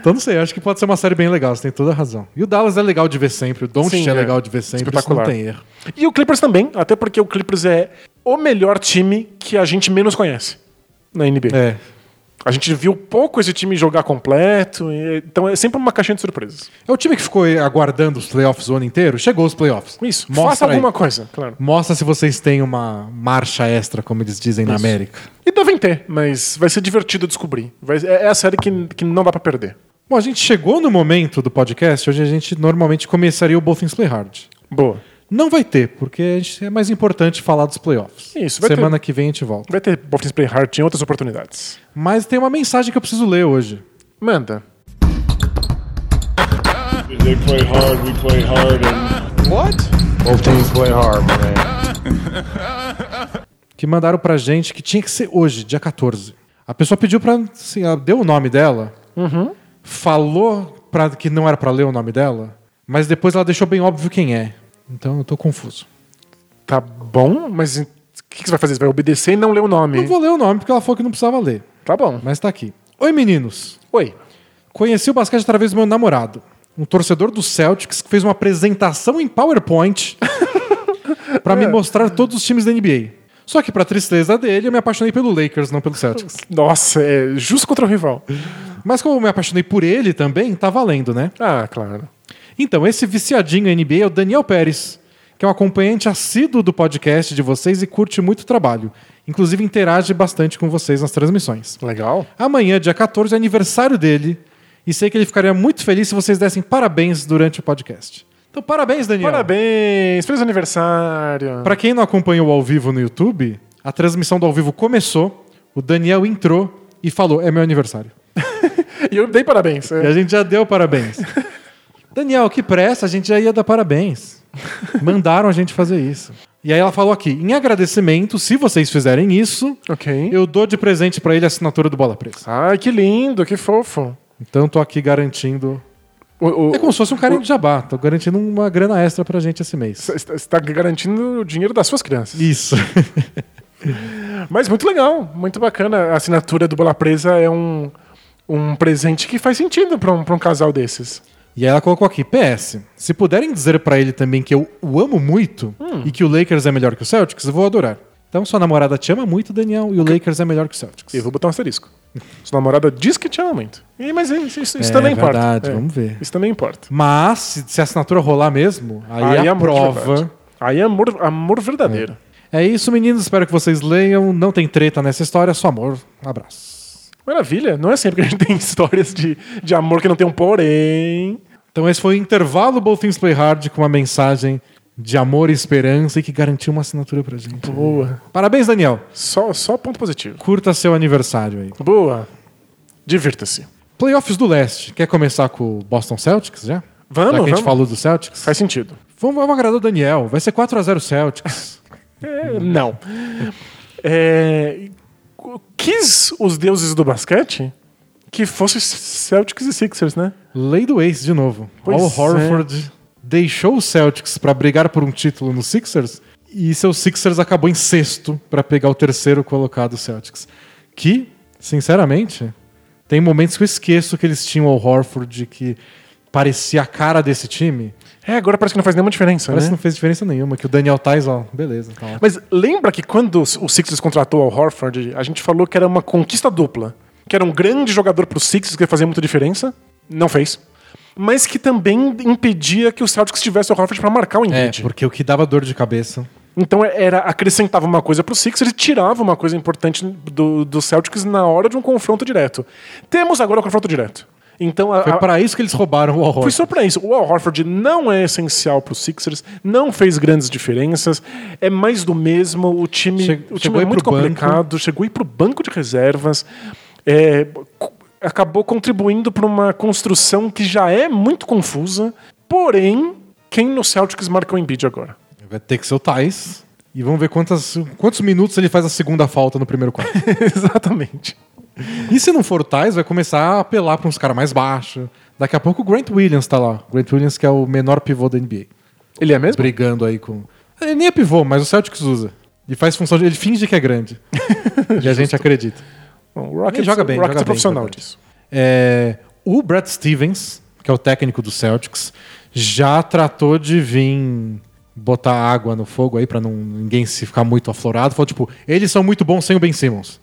Então não sei, acho que pode ser uma série bem legal, você tem toda a razão. E o Dallas é legal de ver sempre, o Doncic é é. legal de ver sempre, Espetacular. não tem erro. E o Clippers também, até porque o Clippers é o melhor time que a gente menos conhece na NBA. É. A gente viu pouco esse time jogar completo, e- então é sempre uma caixinha de surpresas. É o time que ficou aguardando os playoffs o ano inteiro, chegou os playoffs. Isso, Mostra faça aí. alguma coisa, claro. Mostra se vocês têm uma marcha extra, como eles dizem na Isso. América. E devem ter, mas vai ser divertido descobrir. Vai- é é a série que, que não dá pra perder. Bom, a gente chegou no momento do podcast onde a gente normalmente começaria o Both Things Play Hard. Boa. Não vai ter, porque a gente- é mais importante falar dos playoffs. Isso, vai ter- Semana que vem a gente volta. Vai ter Dolphins Play Hard em outras oportunidades. Mas tem uma mensagem que eu preciso ler hoje. Manda. They play hard, we play hard, and What? both teams play hard, man. que mandaram pra gente que tinha que ser hoje, dia 14. A pessoa pediu pra. Assim, ela deu o nome dela, falou pra, que não era pra ler o nome dela, mas depois ela deixou bem óbvio quem é. Então eu tô confuso. Tá bom, mas o que, que você vai fazer? Você vai obedecer e não ler o nome? Não vou ler o nome porque ela falou que não precisava ler, Tá bom. mas tá aqui. Oi meninos, Oi. conheci o basquete através do meu namorado, um torcedor do Celtics que fez uma apresentação em PowerPoint pra me mostrar todos os times da NBA. Só que pra tristeza dele, eu me apaixonei pelo Lakers, não pelo Celtics. Nossa, é justo contra o rival. Mas como eu me apaixonei por ele também, tá valendo, né? Ah, claro. Então, esse viciadinho em NBA é o Daniel Pérez, que é um acompanhante assíduo do podcast de vocês e curte muito o trabalho. Inclusive, interage bastante com vocês nas transmissões. Legal. Amanhã, dia 14, é aniversário dele. E sei que ele ficaria muito feliz se vocês dessem parabéns durante o podcast. Então, parabéns, Daniel. Parabéns, feliz aniversário. Pra quem não acompanhou ao vivo no YouTube, a transmissão do ao vivo começou, o Daniel entrou e falou: É meu aniversário. E eu dei parabéns. E a gente já deu parabéns. Daniel, que pressa, a gente já ia dar parabéns. Mandaram a gente fazer isso. E aí ela falou aqui: em agradecimento, se vocês fizerem isso, Ok. eu dou de presente pra ele a assinatura do Bola Presa. Ai, que lindo, que fofo. Então tô aqui garantindo. O, o, É como se fosse um carinho de jabá. Tô garantindo uma grana extra pra gente esse mês. Você está garantindo o dinheiro das suas crianças. Isso. Mas muito legal, muito bacana. A assinatura do Bola Presa é um, um presente que faz sentido para um, pra um casal desses. E aí ela colocou aqui: PS, se puderem dizer pra ele também que eu o amo muito e que o Lakers é melhor que o Celtics, eu vou adorar. Então sua namorada te ama muito, Daniel, e o Lakers é melhor que o Celtics. E eu vou botar um asterisco. Sua namorada diz que te ama muito. E, mas isso, isso- isso É também importa. verdade, É, vamos ver. Isso também importa. Mas, se, se a assinatura rolar mesmo, aí, é a amor de prova. Aí é amor, amor verdadeiro. É isso, meninos. Espero que vocês leiam. Não tem treta nessa história, só amor. Abraço. Maravilha. Não é sempre que a gente tem histórias de, de amor que não tem um porém. Então, esse foi o intervalo Both Things Play Hard com uma mensagem de amor e esperança e que garantiu uma assinatura pra gente. Boa. Parabéns, Daniel. Só, só ponto positivo. Curta seu aniversário aí. Boa. Divirta-se. Playoffs do Leste. Quer começar com o Boston Celtics já? Vamos, já que a gente vamos. falou do Celtics. Faz sentido. Vamos, vamos agradar o Daniel. Vai ser 4x0 Celtics. É, não. É, quis os deuses do basquete que fosse Celtics e Sixers, né? Lei do Ace de novo. Pois Al é. Horford deixou o Celtics pra brigar por um título no Sixers e seu Sixers acabou em sexto pra pegar o terceiro colocado Celtics. Que, sinceramente, tem momentos que eu esqueço que eles tinham o Horford que parecia a cara desse time. É, agora parece que não faz nenhuma diferença, Parece que né? não fez diferença nenhuma, que o Daniel Tais, ó, beleza. Tá. Mas lembra que quando o Sixers contratou ao Horford, a gente falou que era uma conquista dupla. Que era um grande jogador pro Sixers que ia fazer muita diferença. Não fez. Mas que também impedia que o Celtics tivesse o Horford pra marcar o É, Embiid. porque o que dava dor de cabeça. Então era acrescentava uma coisa pro Sixers e tirava uma coisa importante do, do Celtics na hora de um confronto direto. Temos agora o confronto direto. Então a, Foi a- para isso que eles roubaram o Al foi Horford. só pra isso. O Al Horford não é essencial pro Sixers, não fez grandes diferenças, é mais do mesmo. O time, Che- o time é muito pro banco. complicado, chegou aí pro banco de reservas, é, acabou contribuindo para uma construção que já é muito confusa. Porém, quem no Celtics marca o Embiid agora? Vai ter que ser o Tais. E vamos ver quantas, quantos minutos ele faz a segunda falta no primeiro quarto. Exatamente. e se não for o Tais, vai começar a apelar para uns caras mais baixos. Daqui a pouco o Grant Williams tá lá. O Grant Williams que é o menor pivô da NBA. Ele é mesmo? Brigando aí com... Ele nem é pivô, mas o Celtics usa. E faz função de... Ele finge que é grande. e a gente acredita. Bom, o Rockets, Ele joga bem, o Rockets joga é profissional bem, disso. É, o Brad Stevens, que é o técnico do Celtics, já tratou de vir botar água no fogo aí pra não ninguém se ficar muito aflorado. Falou tipo, eles são muito bons sem o Ben Simmons.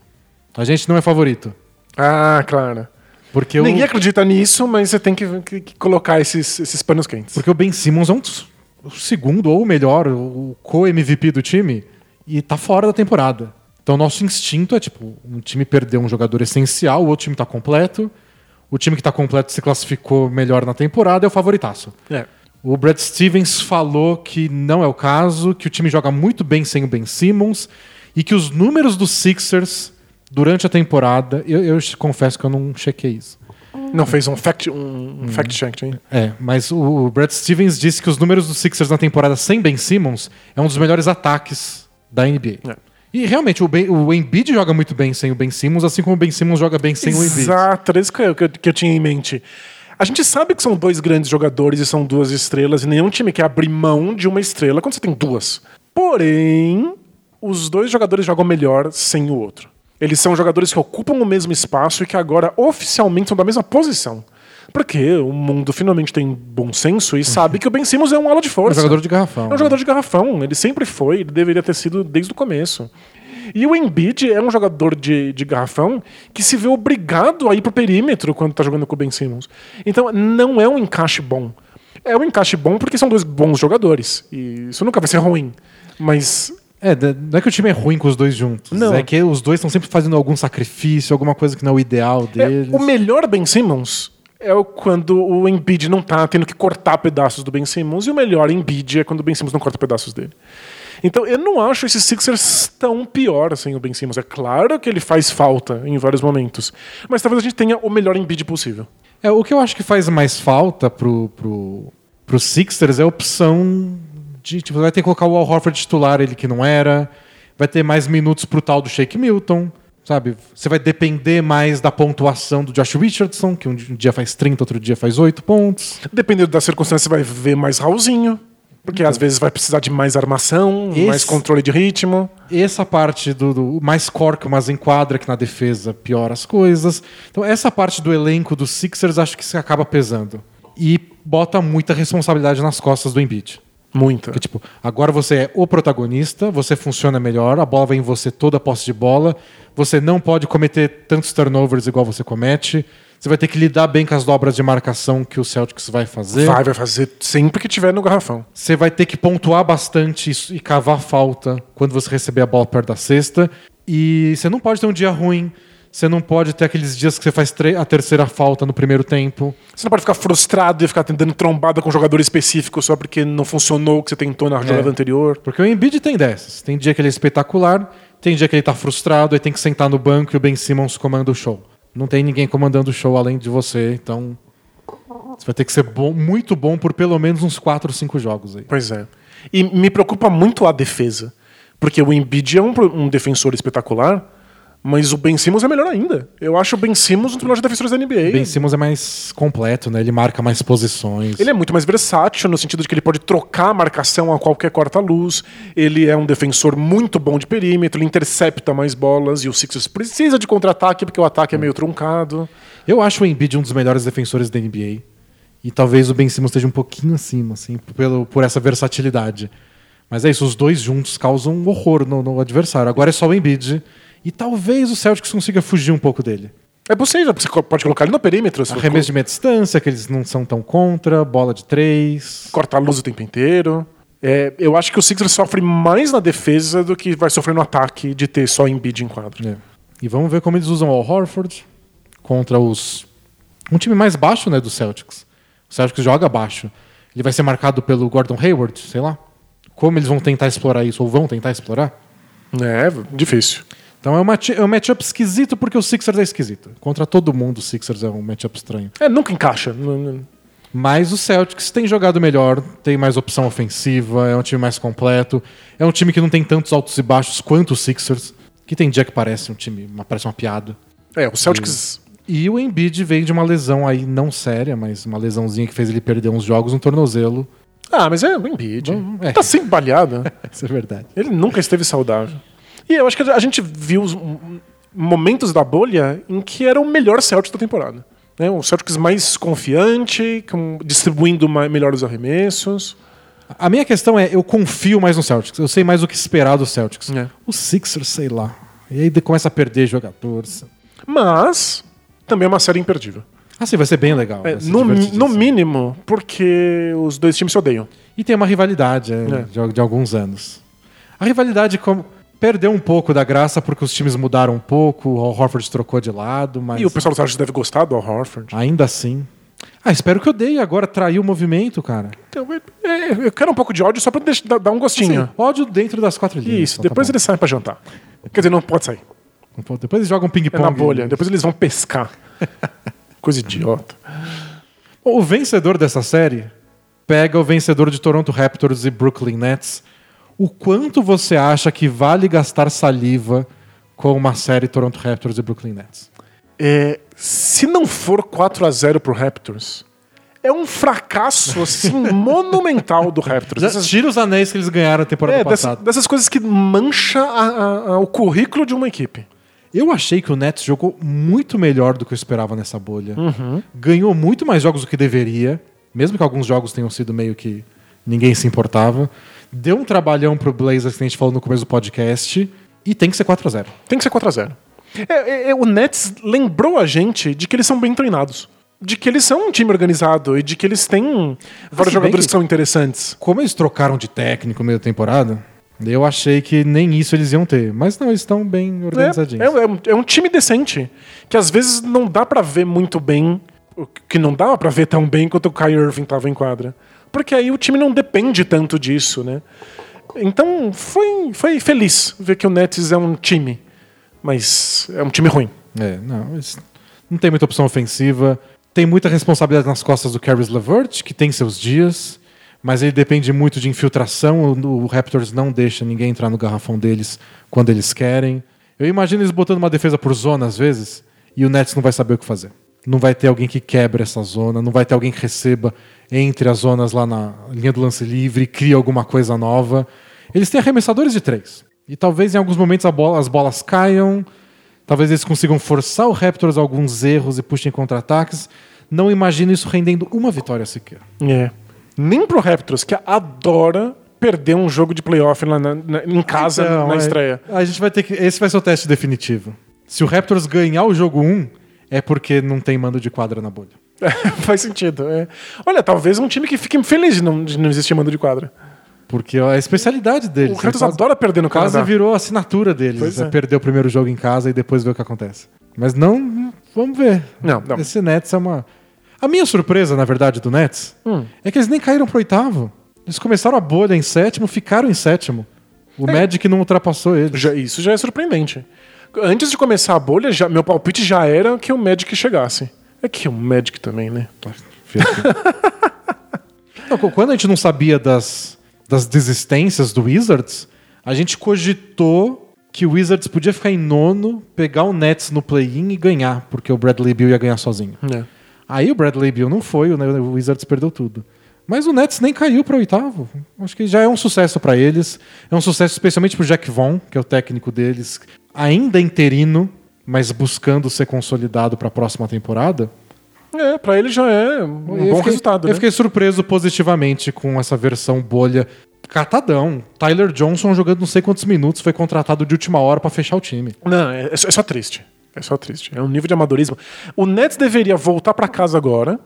A gente não é favorito. Ah, claro. Porque Ninguém o, acredita nisso, mas você tem que, que- que colocar esses, esses panos quentes. porque o Ben Simmons é um dos- o segundo ou o melhor, o co-MVP do time e tá fora da temporada. Então nosso instinto é tipo, um time perdeu um jogador essencial, o outro time tá completo. O time que tá completo se classificou melhor na temporada é o favoritaço. É. O Brad Stevens falou que não é o caso, que o time joga muito bem sem o Ben Simmons e que os números dos Sixers durante a temporada, eu, eu confesso que eu não chequei isso. Não fez um fact, um, um fact check, hein? É, mas o Brad Stevens disse que os números dos Sixers na temporada sem Ben Simmons é um dos melhores ataques da NBA. É. E realmente o, ben, o Embiid joga muito bem sem o Ben Simmons, assim como o Ben Simmons joga bem sem o Embiid. Exato, era isso que eu- que eu tinha em mente. A gente sabe que são dois grandes jogadores e são duas estrelas, e nenhum time quer abrir mão de uma estrela quando você tem duas. Porém, os dois jogadores jogam melhor sem o outro. Eles são jogadores que ocupam o mesmo espaço e que agora oficialmente são da mesma posição. Porque o mundo finalmente tem bom senso e sabe que o Ben Simmons é um ala de É um força. jogador de garrafão. É um jogador de garrafão, ele sempre foi, ele deveria ter sido desde o começo. E o Embiid é um jogador de, de garrafão que se vê obrigado a ir pro perímetro quando tá jogando com o Ben Simmons. Então não é um encaixe bom. É um encaixe bom porque são dois bons jogadores. E isso nunca vai ser ruim. Mas É, não é que o time é ruim com os dois juntos. Não. É que os dois estão sempre fazendo algum sacrifício, alguma coisa que não é o ideal é, deles. o melhor Ben Simmons é quando o Embiid não tá tendo que cortar pedaços do Ben Simmons. E o melhor Embiid é quando o Ben Simmons não corta pedaços dele. Então eu não acho esses Sixers tão pior sem o Ben Simmons. É claro que ele faz falta em vários momentos. Mas talvez a gente tenha o melhor Embiid possível. É, o que eu acho que faz mais falta pro, pro, pro Sixers é a opção de. Tipo, vai ter que colocar o Al Horford titular, ele que não era. Vai ter mais minutos pro tal do Shake Milton. Sabe? Você vai depender mais da pontuação do Josh Richardson, que um di- dia faz 30, outro dia faz 8 pontos. Dependendo da circunstância, você vai ver mais Raulzinho. Porque às vezes vai precisar de mais armação, Esse- mais controle de ritmo. Essa parte do, do mais que umas enquadra que na defesa piora as coisas. Então, essa parte do elenco dos Sixers acho que se acaba pesando. E bota muita responsabilidade nas costas do Embiid. Muita. Porque, tipo, agora você é o protagonista, você funciona melhor, a bola vai em você toda a posse de bola, você não pode cometer tantos turnovers igual você comete, você vai ter que lidar bem com as dobras de marcação que o Celtics vai fazer. Vai, vai fazer sempre que tiver no garrafão. Você vai ter que pontuar bastante e cavar falta quando você receber a bola perto da cesta. E você não pode ter um dia ruim. Você não pode ter aqueles dias que você faz a terceira falta no primeiro tempo. Você não pode ficar frustrado e ficar tentando trombada com um jogador específico só porque não funcionou o que você tentou na jogada anterior. Porque o Embiid tem dessas. Tem dia que ele é espetacular, tem dia que ele tá frustrado e tem que sentar no banco e o Ben Simmons comanda o show. Não tem ninguém comandando o show além de você, então. Você vai ter que ser bom, muito bom por pelo menos uns 4 ou 5 jogos aí. Pois é. E me preocupa muito a defesa. Porque o Embiid é um, um defensor espetacular, mas o Ben Simmons é melhor ainda. Eu acho o Ben Simmons um dos melhores defensores da NBA. Ben Simmons é mais completo, né? Ele marca mais posições. Ele é muito mais versátil, no sentido de que ele pode trocar a marcação a qualquer corta-luz. Ele é um defensor muito bom de perímetro, ele intercepta mais bolas e o Sixers precisa de contra-ataque porque o ataque é meio truncado. Eu acho o Embiid um dos melhores defensores da NBA. E talvez o Ben Simmons esteja um pouquinho acima, assim, pelo, por essa versatilidade. Mas é isso, os dois juntos causam um horror no, no adversário. Agora é só o Embiid. E talvez o Celtics consiga fugir um pouco dele. É possível, você pode colocar ele no perímetro. Arremesso de meia distância, que eles não são tão contra, bola de três. cortar a luz o tempo inteiro. É, eu acho que o Sixers sofre mais na defesa do que vai sofrer no ataque de ter só Embiid em quadro. É. E vamos ver como eles usam o Horford contra os. Um time mais baixo, né, do Celtics. O Celtics joga baixo. Ele vai ser marcado pelo Gordon Hayward, sei lá. Como eles vão tentar explorar isso, ou vão tentar explorar? É, difícil. Então é, uma, é um matchup esquisito porque o Sixers é esquisito. Contra todo mundo, o Sixers é um matchup estranho. É, nunca encaixa. Mas o Celtics tem jogado melhor, tem mais opção ofensiva, é um time mais completo. É um time que não tem tantos altos e baixos quanto o Sixers, que tem dia que parece um time, parece uma piada. É, o Celtics. E o Embiid veio de uma lesão aí não séria, mas uma lesãozinha que fez ele perder uns jogos no tornozelo. Ah, mas é o Embiid. É. Tá sempre baleado. Isso é verdade. Ele nunca esteve saudável. E eu acho que a gente viu os m- momentos da bolha em que era o melhor Celtics da temporada. Né? O Celtics mais confiante, com- distribuindo ma- melhor os arremessos. A minha questão é, eu confio mais no Celtics. Eu sei mais o que esperar do Celtics. É. O Sixers, sei lá. E aí começa a perder jogadores. Mas também é uma série imperdível. Ah, sim, vai ser bem legal. É, ser no, no mínimo, porque os dois times se odeiam. E tem uma rivalidade é, É. De, de alguns anos. A rivalidade como- perdeu um pouco da graça porque os times mudaram um pouco, o Al Horford trocou de lado, mas E o pessoal dos Celtics deve gostar do Al Horford. ainda assim. Ah, espero que eu dei agora, trair o movimento, cara. Então, é, é, eu quero um pouco de ódio só pra deixar- dar- um gostinho. Assim, ódio dentro das quatro linhas. Isso, então tá depois bom. eles saem pra jantar. Quer dizer, não pode sair. Depois eles jogam É ping-pong. na bolha. Depois eles vão pescar. Coisa idiota. O vencedor dessa série pega o vencedor de Toronto Raptors e Brooklyn Nets. O quanto você acha que vale gastar saliva com uma série Toronto Raptors e Brooklyn Nets? É, se não for 4 a 0 pro Raptors, é um fracasso assim monumental do Raptors. Já Essas- Tira os anéis que eles ganharam a temporada é, passada. dessas coisas que mancha a- a- a- o currículo de uma equipe. Eu achei que o Nets jogou muito melhor do que eu esperava nessa bolha. Uhum. Ganhou muito mais jogos do que deveria, mesmo que alguns jogos tenham sido meio que ninguém se importava. Deu um trabalhão pro Blazers que a gente falou no começo do podcast e tem que ser 4 a 0 Tem que ser 4 a 0 É, é, é, o Nets lembrou a gente de que eles são bem treinados. De que eles são um time organizado e de que eles têm vários bem jogadores que- que são interessantes. Como eles trocaram de técnico meio da temporada, eu achei que nem isso eles iam ter. Mas não, eles estão bem É, organizadinhos. é, é um, é um time decente. Que às vezes não dá pra ver muito bem. Que não dava pra ver tão bem quanto o Kyrie Irving tava em quadra. Porque aí o time não depende tanto disso, né? Então foi, foi feliz ver que o Nets é um time. Mas é um time ruim. É, não, não tem muita opção ofensiva. Tem muita responsabilidade nas costas do Caris LeVert, que tem seus dias, mas ele depende muito de infiltração. O, o Raptors não deixa ninguém entrar no garrafão deles quando eles querem. Eu imagino eles botando uma defesa por zona às vezes, e o Nets não vai saber o que fazer. Não vai ter alguém que quebre essa zona, não vai ter alguém que receba entre as zonas lá na linha do lance livre crie alguma coisa nova. Eles têm arremessadores de três. E talvez em alguns momentos bola- as bolas caiam, Talvez eles consigam forçar o Raptors a alguns erros e puxem contra-ataques. Não imagino isso rendendo uma vitória sequer. É. Nem pro Raptors, que adora perder um jogo de playoff lá na- na- em casa Então, na é- estreia. A gente vai ter que. Esse vai ser o teste definitivo. Se o Raptors ganhar o jogo 1, é porque não tem mando de quadra na bolha. Faz sentido. é. Olha, talvez um time que fique feliz de não, de não existir mando de quadra. Porque é a especialidade deles. O Quase- adora perder no Quase Canadá. virou assinatura deles. Pois é é. Perder o primeiro jogo em casa e depois ver o que acontece. Mas não. Vamos ver. Não, não. Esse Nets é uma. A minha surpresa, na verdade, do Nets Hum. é que eles nem caíram pro oitavo. Eles começaram a bolha em sétimo, ficaram em sétimo. O É. Magic não ultrapassou eles. Já- isso já é surpreendente. Antes de começar a bolha, já- meu palpite já era que o Magic chegasse. É que o Magic também, né? Não, quando a gente não sabia das, das desistências do Wizards, a gente cogitou que o Wizards podia ficar em nono, pegar o Nets no play-in e ganhar, porque o Bradley Beal ia ganhar sozinho. É. Aí o Bradley Beal não foi, o o Wizards perdeu tudo. Mas o Nets nem caiu para oitavo. Acho que já é um sucesso para eles. É um sucesso especialmente pro Jack Vaughn, que é o técnico deles, ainda interino, mas buscando ser consolidado para a próxima temporada. É, pra ele já é um Eu bom fiquei- resultado, Eu né? fiquei surpreso positivamente com essa versão bolha. Catadão. Tyler Johnson jogando não sei quantos minutos, foi contratado de última hora para fechar o time. Não, é, é só, é só triste. É só triste. É um nível de amadorismo. O Nets deveria voltar pra casa agora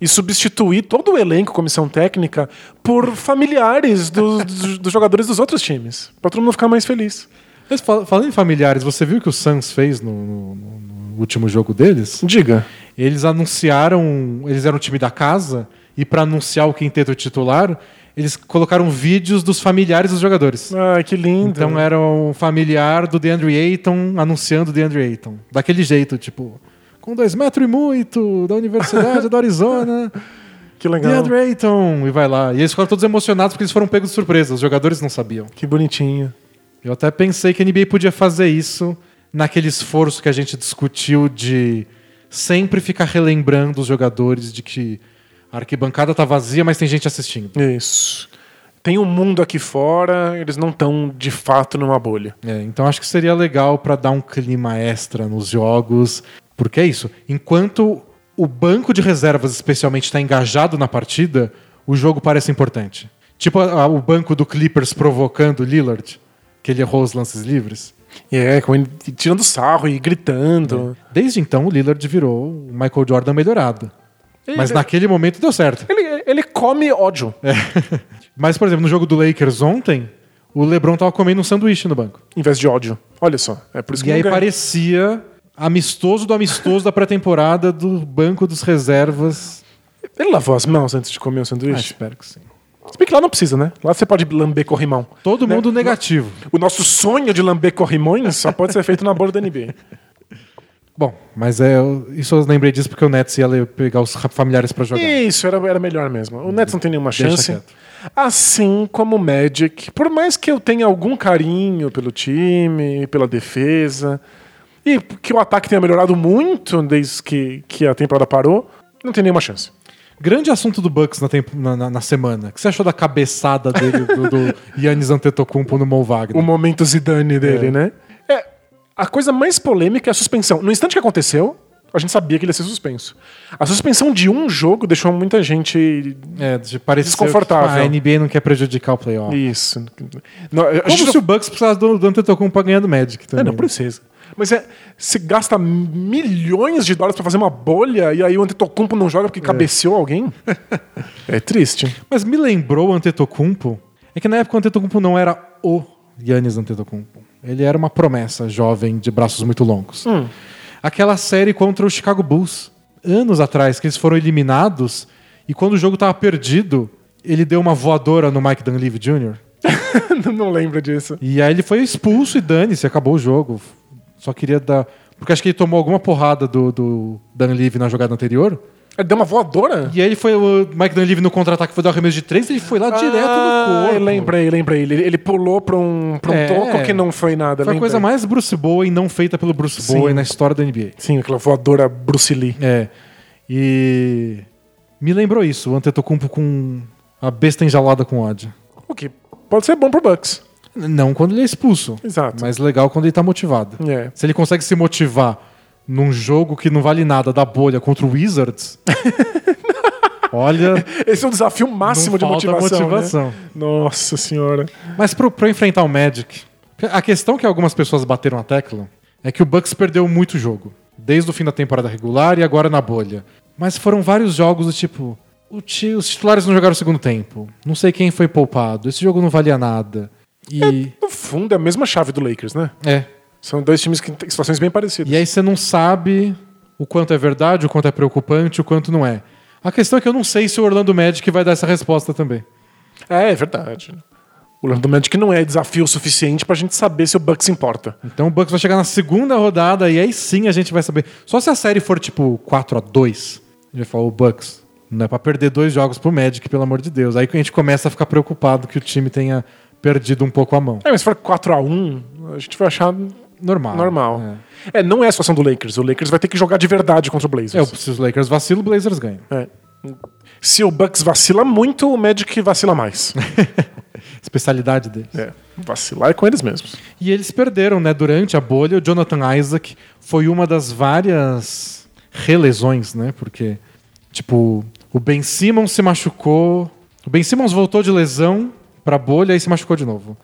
e substituir todo o elenco, comissão técnica, por familiares dos, dos- dos jogadores dos outros times. Pra todo mundo ficar mais feliz. Mas fal- falando em familiares, você viu o que o Suns fez no, no- no último jogo deles? Diga. Eles anunciaram, eles eram o time da casa, e para anunciar o quinteto titular, eles colocaram vídeos dos familiares dos jogadores. Ai, que lindo. Então era um familiar do DeAndre Ayton anunciando o DeAndre Ayton. Daquele jeito, tipo, com dois metros e muito, da Universidade do Arizona, que legal. DeAndre Ayton, e vai lá. E eles ficaram todos emocionados porque eles foram pegos de surpresa, os jogadores não sabiam. Que bonitinho. Eu até pensei que a NBA podia fazer isso naquele esforço que a gente discutiu de sempre ficar relembrando os jogadores de que a arquibancada tá vazia, mas tem gente assistindo. Isso. Tem um mundo aqui fora, eles não estão de fato numa bolha. É, então acho que seria legal para dar um clima extra nos jogos, porque é isso. Enquanto o banco de reservas, especialmente, está engajado na partida, o jogo parece importante. Tipo a- a- o banco do Clippers provocando o Lillard, que ele errou os lances livres. E é, com ele tirando sarro e gritando. Desde então, o Lillard virou o Michael Jordan melhorado. Mas Ele- naquele momento deu certo. Ele, ele come ódio. Mas, por exemplo, no jogo do Lakers ontem, o LeBron tava comendo um sanduíche no banco. Em vez de ódio. Olha só. É por isso que E aí ganha. parecia amistoso do amistoso da pré-temporada do banco dos reservas. Ele lavou as mãos antes de comer o Ah, sanduíche? espero que sim. Se bem que lá não precisa, né? Lá você pode lamber corrimão. Todo Né? mundo negativo. O nosso sonho de lamber corrimões só pode ser feito na bolha da NBA. Bom, mas é, eu- isso eu lembrei disso porque o Nets ia pegar os familiares pra jogar. Isso, era, era melhor mesmo. O Nets não tem nenhuma Deixa chance. quieto. Assim como o Magic. Por mais que eu tenha algum carinho pelo time, pela defesa, e que o ataque tenha melhorado muito desde que, que a temporada parou, não tem nenhuma chance. Grande assunto do Bucks na, tempo- na- na- na semana. O que você achou da cabeçada dele, do, do Yannis Antetokounmpo no Mo Wagner? O momento Zidane dele, É. né? É, a coisa mais polêmica é a suspensão. No instante que aconteceu, a gente sabia que ele ia ser suspenso. A suspensão de um jogo deixou muita gente. É, de parecer Desconfortável. que, ah, a NBA não quer prejudicar o playoff. Isso. Não, Como se não- o Bucks precisasse do, do Antetokounmpo pra ganhar do Magic É, também. não precisa. Mas é, se gasta milhões de dólares pra fazer uma bolha e aí o Antetokounmpo não joga porque cabeceou alguém? é triste. Mas me lembrou o Antetokounmpo. É que na época o Antetokounmpo não era o Yannis Antetokounmpo. Ele era uma promessa jovem de braços muito longos. Hum. Aquela série contra o Chicago Bulls, anos atrás, que eles foram eliminados e quando o jogo tava perdido, ele deu uma voadora no Mike Dunleavy Jr. não lembro disso. E aí ele foi expulso e dane-se, acabou o jogo. Só queria dar. Porque acho que ele tomou alguma porrada do, do Dunleavy na jogada anterior. Ele deu uma voadora? E aí ele foi o Mike Dunleavy no contra-ataque foi dar o arremesso de três, ele foi lá direto no Ah, corpo. lembrei, lembrei. Ele, ele pulou pra um, pra um É. toco que não foi nada. Foi a lembrei. coisa mais Bruce Bowen não feita pelo Bruce Sim. Bowen na história da NBA. Sim, aquela voadora Bruce Lee. É. E me lembrou isso, o Antetokounmpo com a besta enjaulada com ódio. O que pode ser bom pro Bucks. Não quando ele é expulso. Exato. Mas legal quando ele tá motivado. É. Se ele consegue se motivar num jogo que não vale nada da bolha contra o Wizards, olha, Esse é o desafio máximo de motivação. motivação. né? Nossa senhora. Mas pro, pra enfrentar o Magic, a questão que algumas pessoas bateram a tecla é que o Bucks perdeu muito jogo. Desde o fim da temporada regular e agora na bolha. Mas foram vários jogos do tipo. ti- os titulares não jogaram o segundo tempo. Não sei quem foi poupado. Esse jogo não valia nada. E. No fundo, é a mesma chave do Lakers, né? É. São dois times que têm situações bem parecidas. E aí você não sabe o quanto é verdade, o quanto é preocupante, o quanto não é. A questão é que eu não sei se o Orlando Magic vai dar essa resposta também. É, é verdade. O Orlando Magic não é desafio suficiente pra gente saber se o Bucks importa. Então o Bucks vai chegar na segunda rodada e aí sim a gente vai saber. Só se a série for tipo 4 a 2 a gente vai falar, o Bucks, não é pra perder dois jogos pro Magic, pelo amor de Deus. Aí a gente começa a ficar preocupado que o time tenha perdido um pouco a mão. É, mas se for 4x1, a gente vai achar Normal. normal. É. não é a situação do Lakers. O Lakers vai ter que jogar de verdade contra o Blazers. É, se os Lakers vacilam, o Blazers ganham. É. Se o Bucks vacila muito, o Magic vacila mais. Especialidade deles. é. Vacilar é com eles mesmos. E eles perderam, né? Durante a bolha, o Jonathan Isaac foi uma das várias relesões, né? Porque, tipo, o Ben Simmons se machucou. O Ben Simmons voltou de lesão pra bolha e se machucou de novo.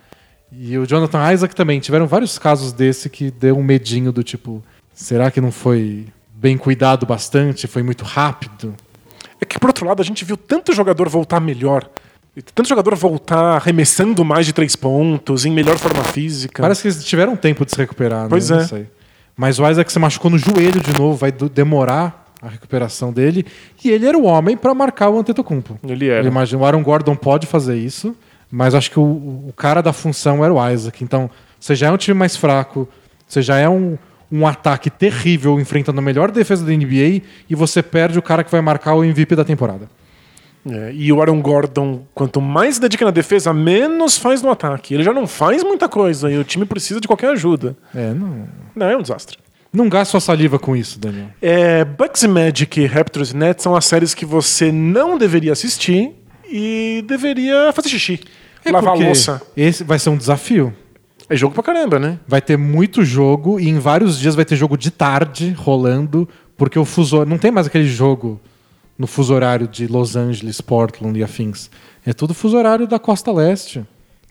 E o Jonathan Isaac também. Tiveram vários casos desse que deu um medinho do tipo: será que não foi bem cuidado bastante? Foi muito rápido? É que, por outro lado, a gente viu tanto jogador voltar melhor. Tanto jogador voltar arremessando mais de três pontos, em melhor forma física. Parece que eles tiveram tempo de se recuperar, Pois né? é. Mas o Isaac se machucou no joelho de novo, vai demorar a recuperação dele. E ele era o homem para marcar o Antetokounmpo. Ele era. Imagino, o Aaron Gordon pode fazer isso, mas acho que o, o cara da função era o Isaac. Então, você já é um time mais fraco, você já é um, um ataque terrível enfrentando a melhor defesa da NBA e você perde o cara que vai marcar o MVP da temporada. É, e o Aaron Gordon, quanto mais se dedica na defesa, menos faz no ataque. Ele já não faz muita coisa e o time precisa de qualquer ajuda. É, não, Não, é um desastre. não gaste sua saliva com isso, Daniel. É, Bucks e Magic, Raptors e Nets são as séries que você não deveria assistir e deveria fazer xixi. Lavar a Porque louça. Esse vai ser um desafio. É jogo pra caramba, né? Vai ter muito jogo e em vários dias vai ter jogo de tarde rolando, porque o fuso não tem mais aquele jogo no fuso horário de Los Angeles, Portland e afins. É tudo fuso horário da costa leste.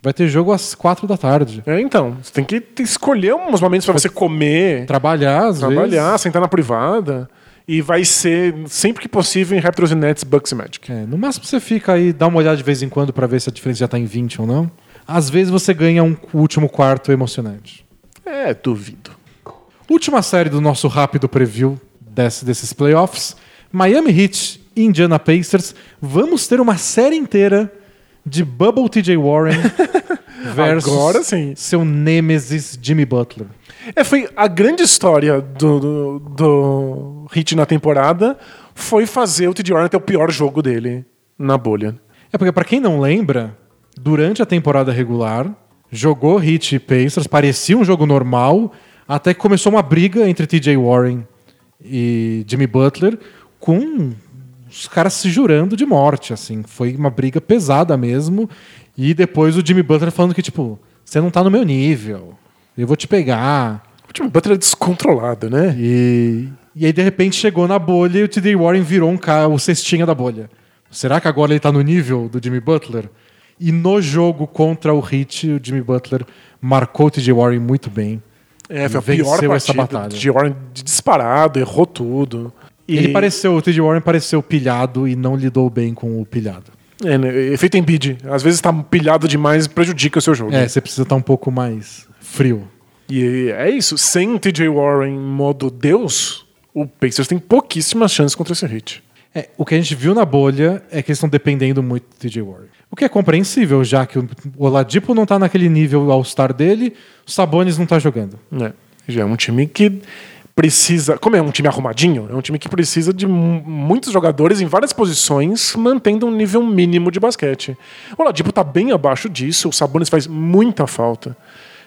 Vai ter jogo às quatro da tarde. É, então. Você tem que escolher uns momentos pra você comer, Trabalhar, às trabalhar, vezes. sentar na privada. E vai ser, sempre que possível, em Raptors e Nets, Bucks e Magic. É, no máximo você fica aí, dá uma olhada de vez em quando pra ver se a diferença já tá em 20 ou não. Às vezes você ganha um último quarto emocionante. É, duvido. Última série do nosso rápido preview desse- desses playoffs. Miami Heat e Indiana Pacers. Vamos ter uma série inteira de Bubble TJ Warren versus Agora sim. seu nêmesis Jimmy Butler. É, foi a grande história do, do, do Hit na temporada foi fazer o T.J. Warren o pior jogo dele na bolha. É porque, pra quem não lembra, durante a temporada regular, jogou Heat e Pacers, parecia um jogo normal, até que começou uma briga entre TJ Warren e Jimmy Butler, com os caras se jurando de morte, assim. Foi uma briga pesada mesmo. E depois o Jimmy Butler falando que, tipo, você não tá no meu nível, eu vou te pegar. O time Butler é descontrolado, né? E, e aí, de repente, chegou na bolha e o TJ Warren virou um cara, o cestinha da bolha. Será que agora ele tá no nível do Jimmy Butler? E no jogo contra o Heat, o Jimmy Butler marcou o TJ Warren muito bem. É, foi a pior partida. essa batalha. O T.J. Warren disparado, errou tudo. E, Ele pareceu, o TJ Warren pareceu pilhado e não lidou bem com o pilhado. É, né, efeito Embiid. Às vezes tá pilhado demais e prejudica o seu jogo. É, você precisa estar um pouco mais frio. E é isso. Sem T.J. Warren em modo Deus, o Pacers tem pouquíssimas chances contra esse hit. É, o que a gente viu na bolha é que eles estão dependendo muito do TJ Warren. O que é compreensível, já que o Oladipo não tá naquele nível All-Star dele, o Sabonis não tá jogando. É. Já é um time que precisa. Como é um time arrumadinho, é um time que precisa de mu- muitos jogadores em várias posições, mantendo um nível mínimo de basquete. O Oladipo tá bem abaixo disso, o Sabonis faz muita falta.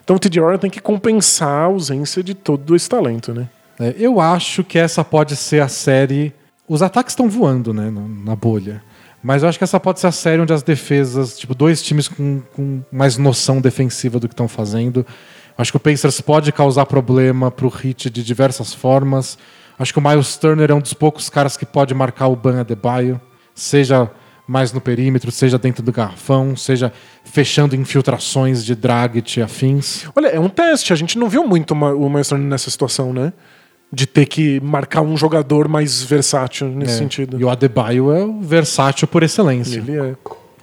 Então o T.J. Tem que compensar a ausência de todo esse talento, né? É, eu acho que essa pode ser a série. Os ataques estão voando, né, na, bolha. Mas eu acho que essa pode ser a série onde as defesas, tipo, dois times com, com mais noção defensiva do que estão fazendo. Acho que o Pacers pode causar problema pro Heat de diversas formas. Acho que o Miles Turner é um dos poucos caras que pode marcar o Ban Adebayo, seja mais no perímetro, seja dentro do garrafão, seja fechando infiltrações de Dragic e afins. Olha, é um teste. A gente não viu muito o Turner nessa situação, né? De ter que marcar um jogador mais versátil nesse É, sentido. E o Adebayo é o versátil por excelência. Ele é.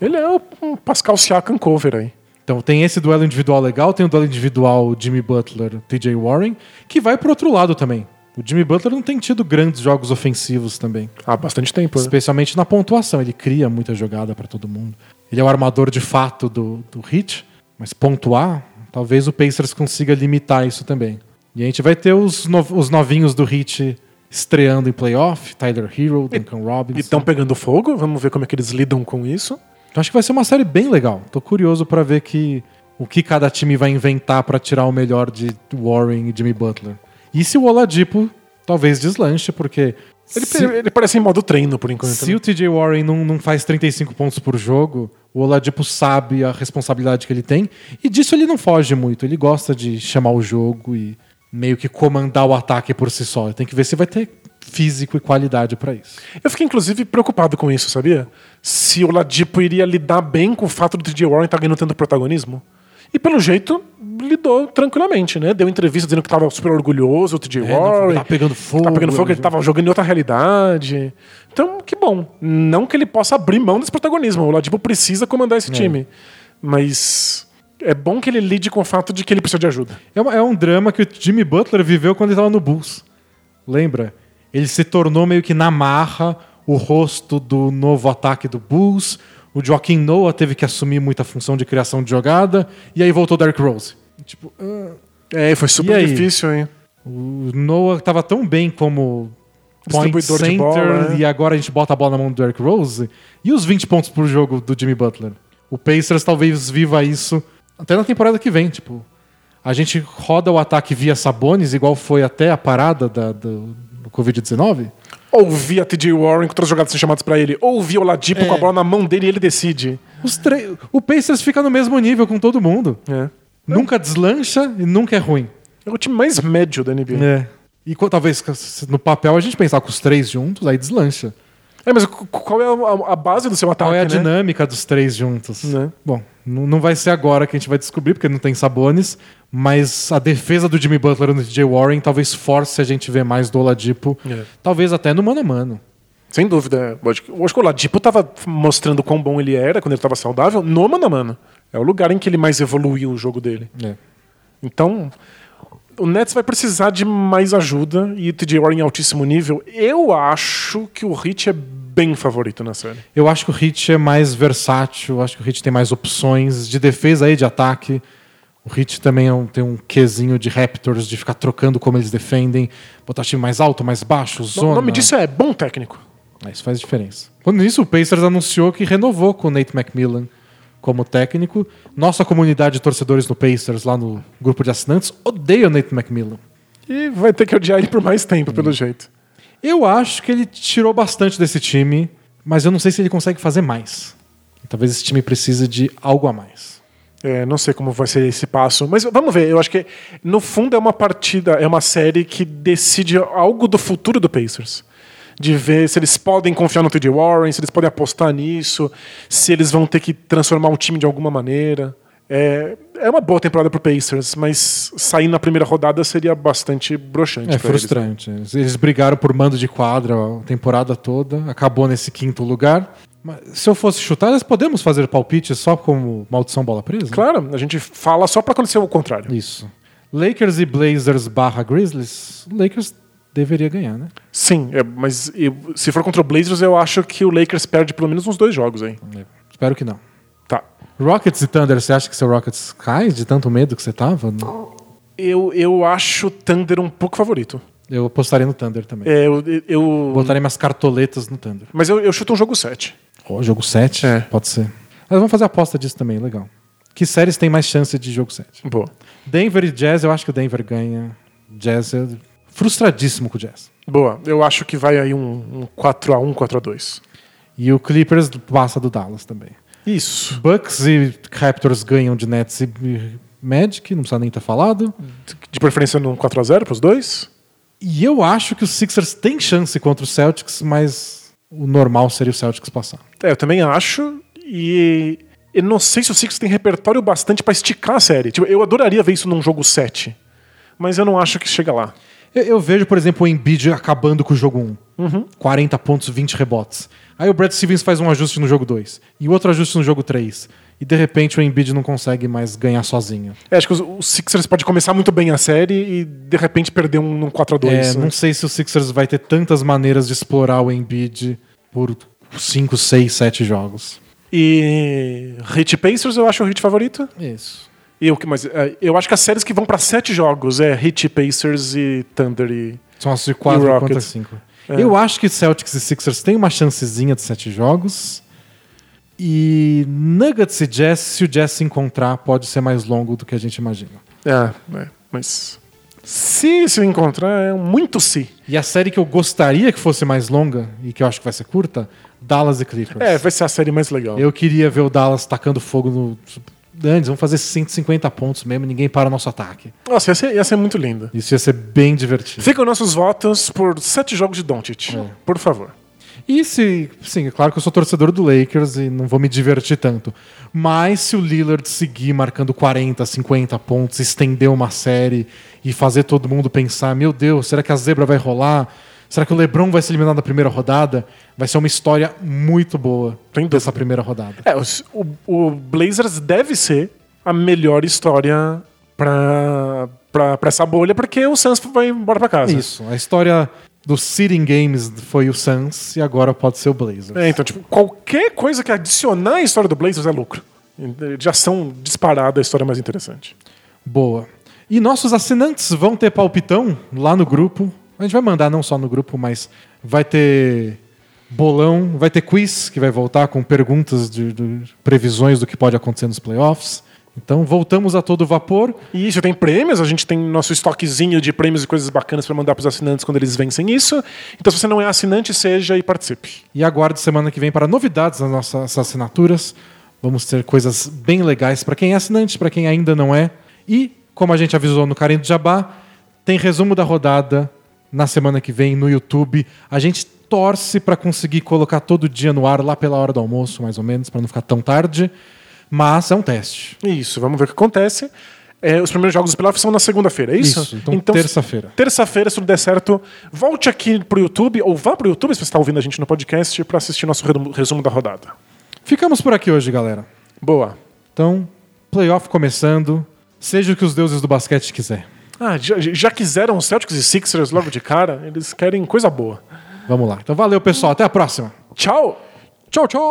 Ele é o um Pascal Siakam cover aí. Então tem esse duelo individual legal, tem o duelo individual Jimmy Butler, TJ Warren, que vai pro outro lado também. O Jimmy Butler não tem tido grandes jogos ofensivos também. Há bastante tempo. né? Especialmente na pontuação. Ele cria muita jogada pra todo mundo. Ele é o armador de fato do, do Hit, mas pontuar, talvez o Pacers consiga limitar isso também. E a gente vai ter os, no- os novinhos do Hit estreando em playoff, Tyler Hero, Duncan Robinson. E estão pegando fogo, vamos ver como é que eles lidam com isso. Então acho que vai ser uma série bem legal. Tô curioso pra ver que, o que cada time vai inventar pra tirar o melhor de Warren e Jimmy Butler. E se o Oladipo talvez deslanche, porque Ele, se, ele parece em modo treino por enquanto. se né? o TJ Warren não, não faz 35 pontos por jogo, o Oladipo sabe a responsabilidade que ele tem e disso ele não foge muito. Ele gosta de chamar o jogo e meio que comandar o ataque por si só. Tem que ver se vai ter físico e qualidade pra isso. Eu fiquei, inclusive, preocupado com isso, sabia? Se o Ladipo iria lidar bem com o fato do TJ Warren estar ganhando tanto protagonismo. E pelo jeito, lidou tranquilamente, né? Deu entrevista dizendo que estava super orgulhoso, o TJ É, Warren. tá pegando fogo, Tá pegando fogo, ele ele- tava jogando em outra realidade. Então, que bom. Não que ele possa abrir mão desse protagonismo. O Ladipo precisa comandar esse time. Mas é bom que ele lide com o fato de que ele precisa de ajuda. É, uma- é um drama que o Jimmy Butler viveu quando ele estava no Bulls. Lembra? Ele se tornou meio que na marra o rosto do novo ataque do Bulls. O Joaquim Noah teve que assumir muita função de criação de jogada. E aí voltou o Derrick Rose. Tipo, ah, É, foi super difícil, hein? o Noah estava tão bem como point Distribuidor de center bola, né? e agora a gente bota a bola na mão do Derrick Rose. E os 20 pontos por jogo do Jimmy Butler? O Pacers talvez viva isso até na temporada que vem, tipo. A gente roda o ataque via Sabonis, igual foi até a parada da, do, do Covid-19. Ou via TJ Warren com outras jogadas sendo chamadas pra ele, ou via o Ladipo É. com a bola na mão dele e ele decide. Os tre- O Pacers fica no mesmo nível com todo mundo. É. Nunca deslancha e nunca é ruim. É o time mais médio da NBA. É. E talvez no papel a gente pensar com os três juntos, aí deslancha. É, mas qu- qual é a, a base do seu ataque, Qual é a né? dinâmica dos três juntos? Né? Bom, não vai ser agora que a gente vai descobrir, porque não tem Sabonis, mas a defesa do Jimmy Butler do DJ Warren talvez force a gente ver mais do Oladipo, É. talvez até no mano a mano. Sem dúvida. Eu acho que- o Ladipo tava mostrando quão bom ele era quando ele tava saudável no mano a mano. É o lugar em que ele mais evoluiu o jogo dele. É. Então, o Nets vai precisar de mais ajuda e o TJ Warren em altíssimo nível. Eu acho que o Hit é bem favorito na série. Eu acho que o Hit é mais versátil, eu acho que o Hit tem mais opções de defesa e de ataque. O Hit também é um- tem um quesinho de Raptors, de ficar trocando como eles defendem, botar time mais alto, mais baixo, zona. O nome disso é bom técnico. Ah, Isso faz diferença. Quando isso, o Pacers anunciou que renovou com o Nate McMillan como técnico. Nossa comunidade de torcedores no Pacers, lá no grupo de assinantes, odeia o Nate McMillan. E vai ter que odiar ele por mais tempo, pelo jeito. Eu acho que ele tirou bastante desse time, mas eu não sei se ele consegue fazer mais. Talvez esse time precise de algo a mais. É, não sei como vai ser esse passo, mas vamos ver. Eu acho que no fundo é uma partida, é uma série que decide algo do futuro do Pacers. De ver se eles podem confiar no TJ Warren, se eles podem apostar nisso, se eles vão ter que transformar o time de alguma maneira. É, é uma boa temporada pro Pacers, mas sair na primeira rodada seria bastante broxante. É frustrante. Eles, eles brigaram por mando de quadra a temporada toda, acabou nesse quinto lugar. Mas se eu fosse chutar, nós podemos fazer palpite só como maldição bola presa? Claro, a gente fala só pra acontecer o contrário. Isso. Lakers e Blazers barra Grizzlies, o Lakers deveria ganhar, né? Sim, é, mas eu- se for contra o Blazers, eu acho que o Lakers perde pelo menos uns dois jogos aí. É, Espero que não. Rockets e Thunder, você acha que seu Rockets cai de tanto medo que você tava? Eu, eu acho o Thunder um pouco favorito. Eu apostaria no Thunder também. É, eu, eu- Botaria minhas cartoletas no Thunder. Mas eu, eu chuto um jogo 7. Ó, jogo 7? É. Pode ser. Mas vamos fazer aposta disso também, legal. Que séries tem mais chance de jogo 7? Boa. Denver e Jazz, eu acho que o Denver ganha. Jazz é frustradíssimo com o Jazz. Boa. Eu acho que vai aí um, um 4x1, 4x2. E o Clippers passa do Dallas também. Isso. Bucks e Raptors ganham de Nets e Magic, não precisa nem ter falado. De preferência num 4x0 pros dois. E eu acho que os Sixers têm chance contra os Celtics, mas o normal seria o Celtics passar. É, eu também acho. E eu não sei se o Sixers tem repertório bastante pra esticar a série. Tipo, eu adoraria ver isso num jogo 7. Mas eu não acho que chega lá. Eu, eu vejo, por exemplo, o Embiid acabando com o jogo 1. 40 pontos, 20 rebotes. Aí o Brad Stevens faz um ajuste no jogo 2. E outro ajuste no jogo 3. e de repente o Embiid não consegue mais ganhar sozinho. É, acho que os, os Sixers pode começar muito bem a série e de repente perder um, num 4x2. É, né? não sei se o Sixers vai ter tantas maneiras de explorar o Embiid por 5, 6, 7 jogos. E Hit Pacers eu acho o hit favorito. Isso. E eu, mas, é, eu acho que as séries que vão pra sete jogos é Hit Pacers e Thunder e. São as de 4 E contra Rockets. 5. É. Eu acho que Celtics e Sixers têm uma chancezinha de 7 jogos. E Nuggets e Jazz, se o Jazz se encontrar, pode ser mais longo do que a gente imagina. É, é, mas. Se se encontrar, é muito se. E a série que eu gostaria que fosse mais longa, e que eu acho que vai ser curta, Dallas e Clippers. É, vai ser a série mais legal. Eu queria ver o Dallas tacando fogo no. Antes, vamos fazer 150 pontos mesmo, ninguém para o nosso ataque. Nossa, ia ser, ia ser muito lindo. Isso ia ser bem divertido. Ficam nossos votos por sete jogos de Doncic. É. Por favor. E se. Sim, é claro que eu sou torcedor do Lakers e não vou me divertir tanto. Mas se o Lillard seguir marcando 40, 50 pontos, estender uma série e fazer todo mundo pensar: meu Deus, será que a zebra vai rolar? Será que o LeBron vai ser eliminado na primeira rodada? Vai ser uma história muito boa Sem dessa dúvida. primeira rodada. É, o, o Blazers deve ser a melhor história pra, pra, pra essa bolha, porque o Suns vai embora pra casa. Isso. A história dos seeding games foi o Suns e agora pode ser o Blazers. É, então, tipo, qualquer coisa que adicionar à história do Blazers é lucro. Já são disparada a história mais interessante. Boa. E nossos assinantes vão ter palpitão lá no grupo. A gente vai mandar não só no grupo, mas vai ter bolão, vai ter quiz que vai voltar com perguntas de, de previsões do que pode acontecer nos playoffs. Então voltamos a todo vapor. E isso tem prêmios, a gente tem nosso estoquezinho de prêmios e coisas bacanas pra mandar pros assinantes quando eles vencem isso. Então, se você não é assinante, seja e participe. E aguarde semana que vem para novidades nas nossas assinaturas. Vamos ter coisas bem legais para quem é assinante, para quem ainda não é. E, como a gente avisou no Carinho do Jabá, tem resumo da rodada na semana que vem no YouTube. A gente torce para conseguir colocar todo dia no ar, lá pela hora do almoço, mais ou menos, para não ficar tão tarde. Mas é um teste. Isso, vamos ver o que acontece. É, os primeiros jogos do playoff são na segunda-feira, é isso? Isso, então terça-feira. Terça-feira, se tudo der certo, volte aqui pro YouTube, ou vá pro YouTube se você está ouvindo a gente no podcast, para assistir nosso resumo- resumo da rodada. Ficamos por aqui hoje, galera. Boa. Então, playoff começando. Seja o que os deuses do basquete quiser. Ah, já, já quiseram os Celtics e Sixers logo de cara? Eles querem coisa boa. Vamos lá. Então, valeu, pessoal. Até a próxima. Tchau! Tchau, tchau!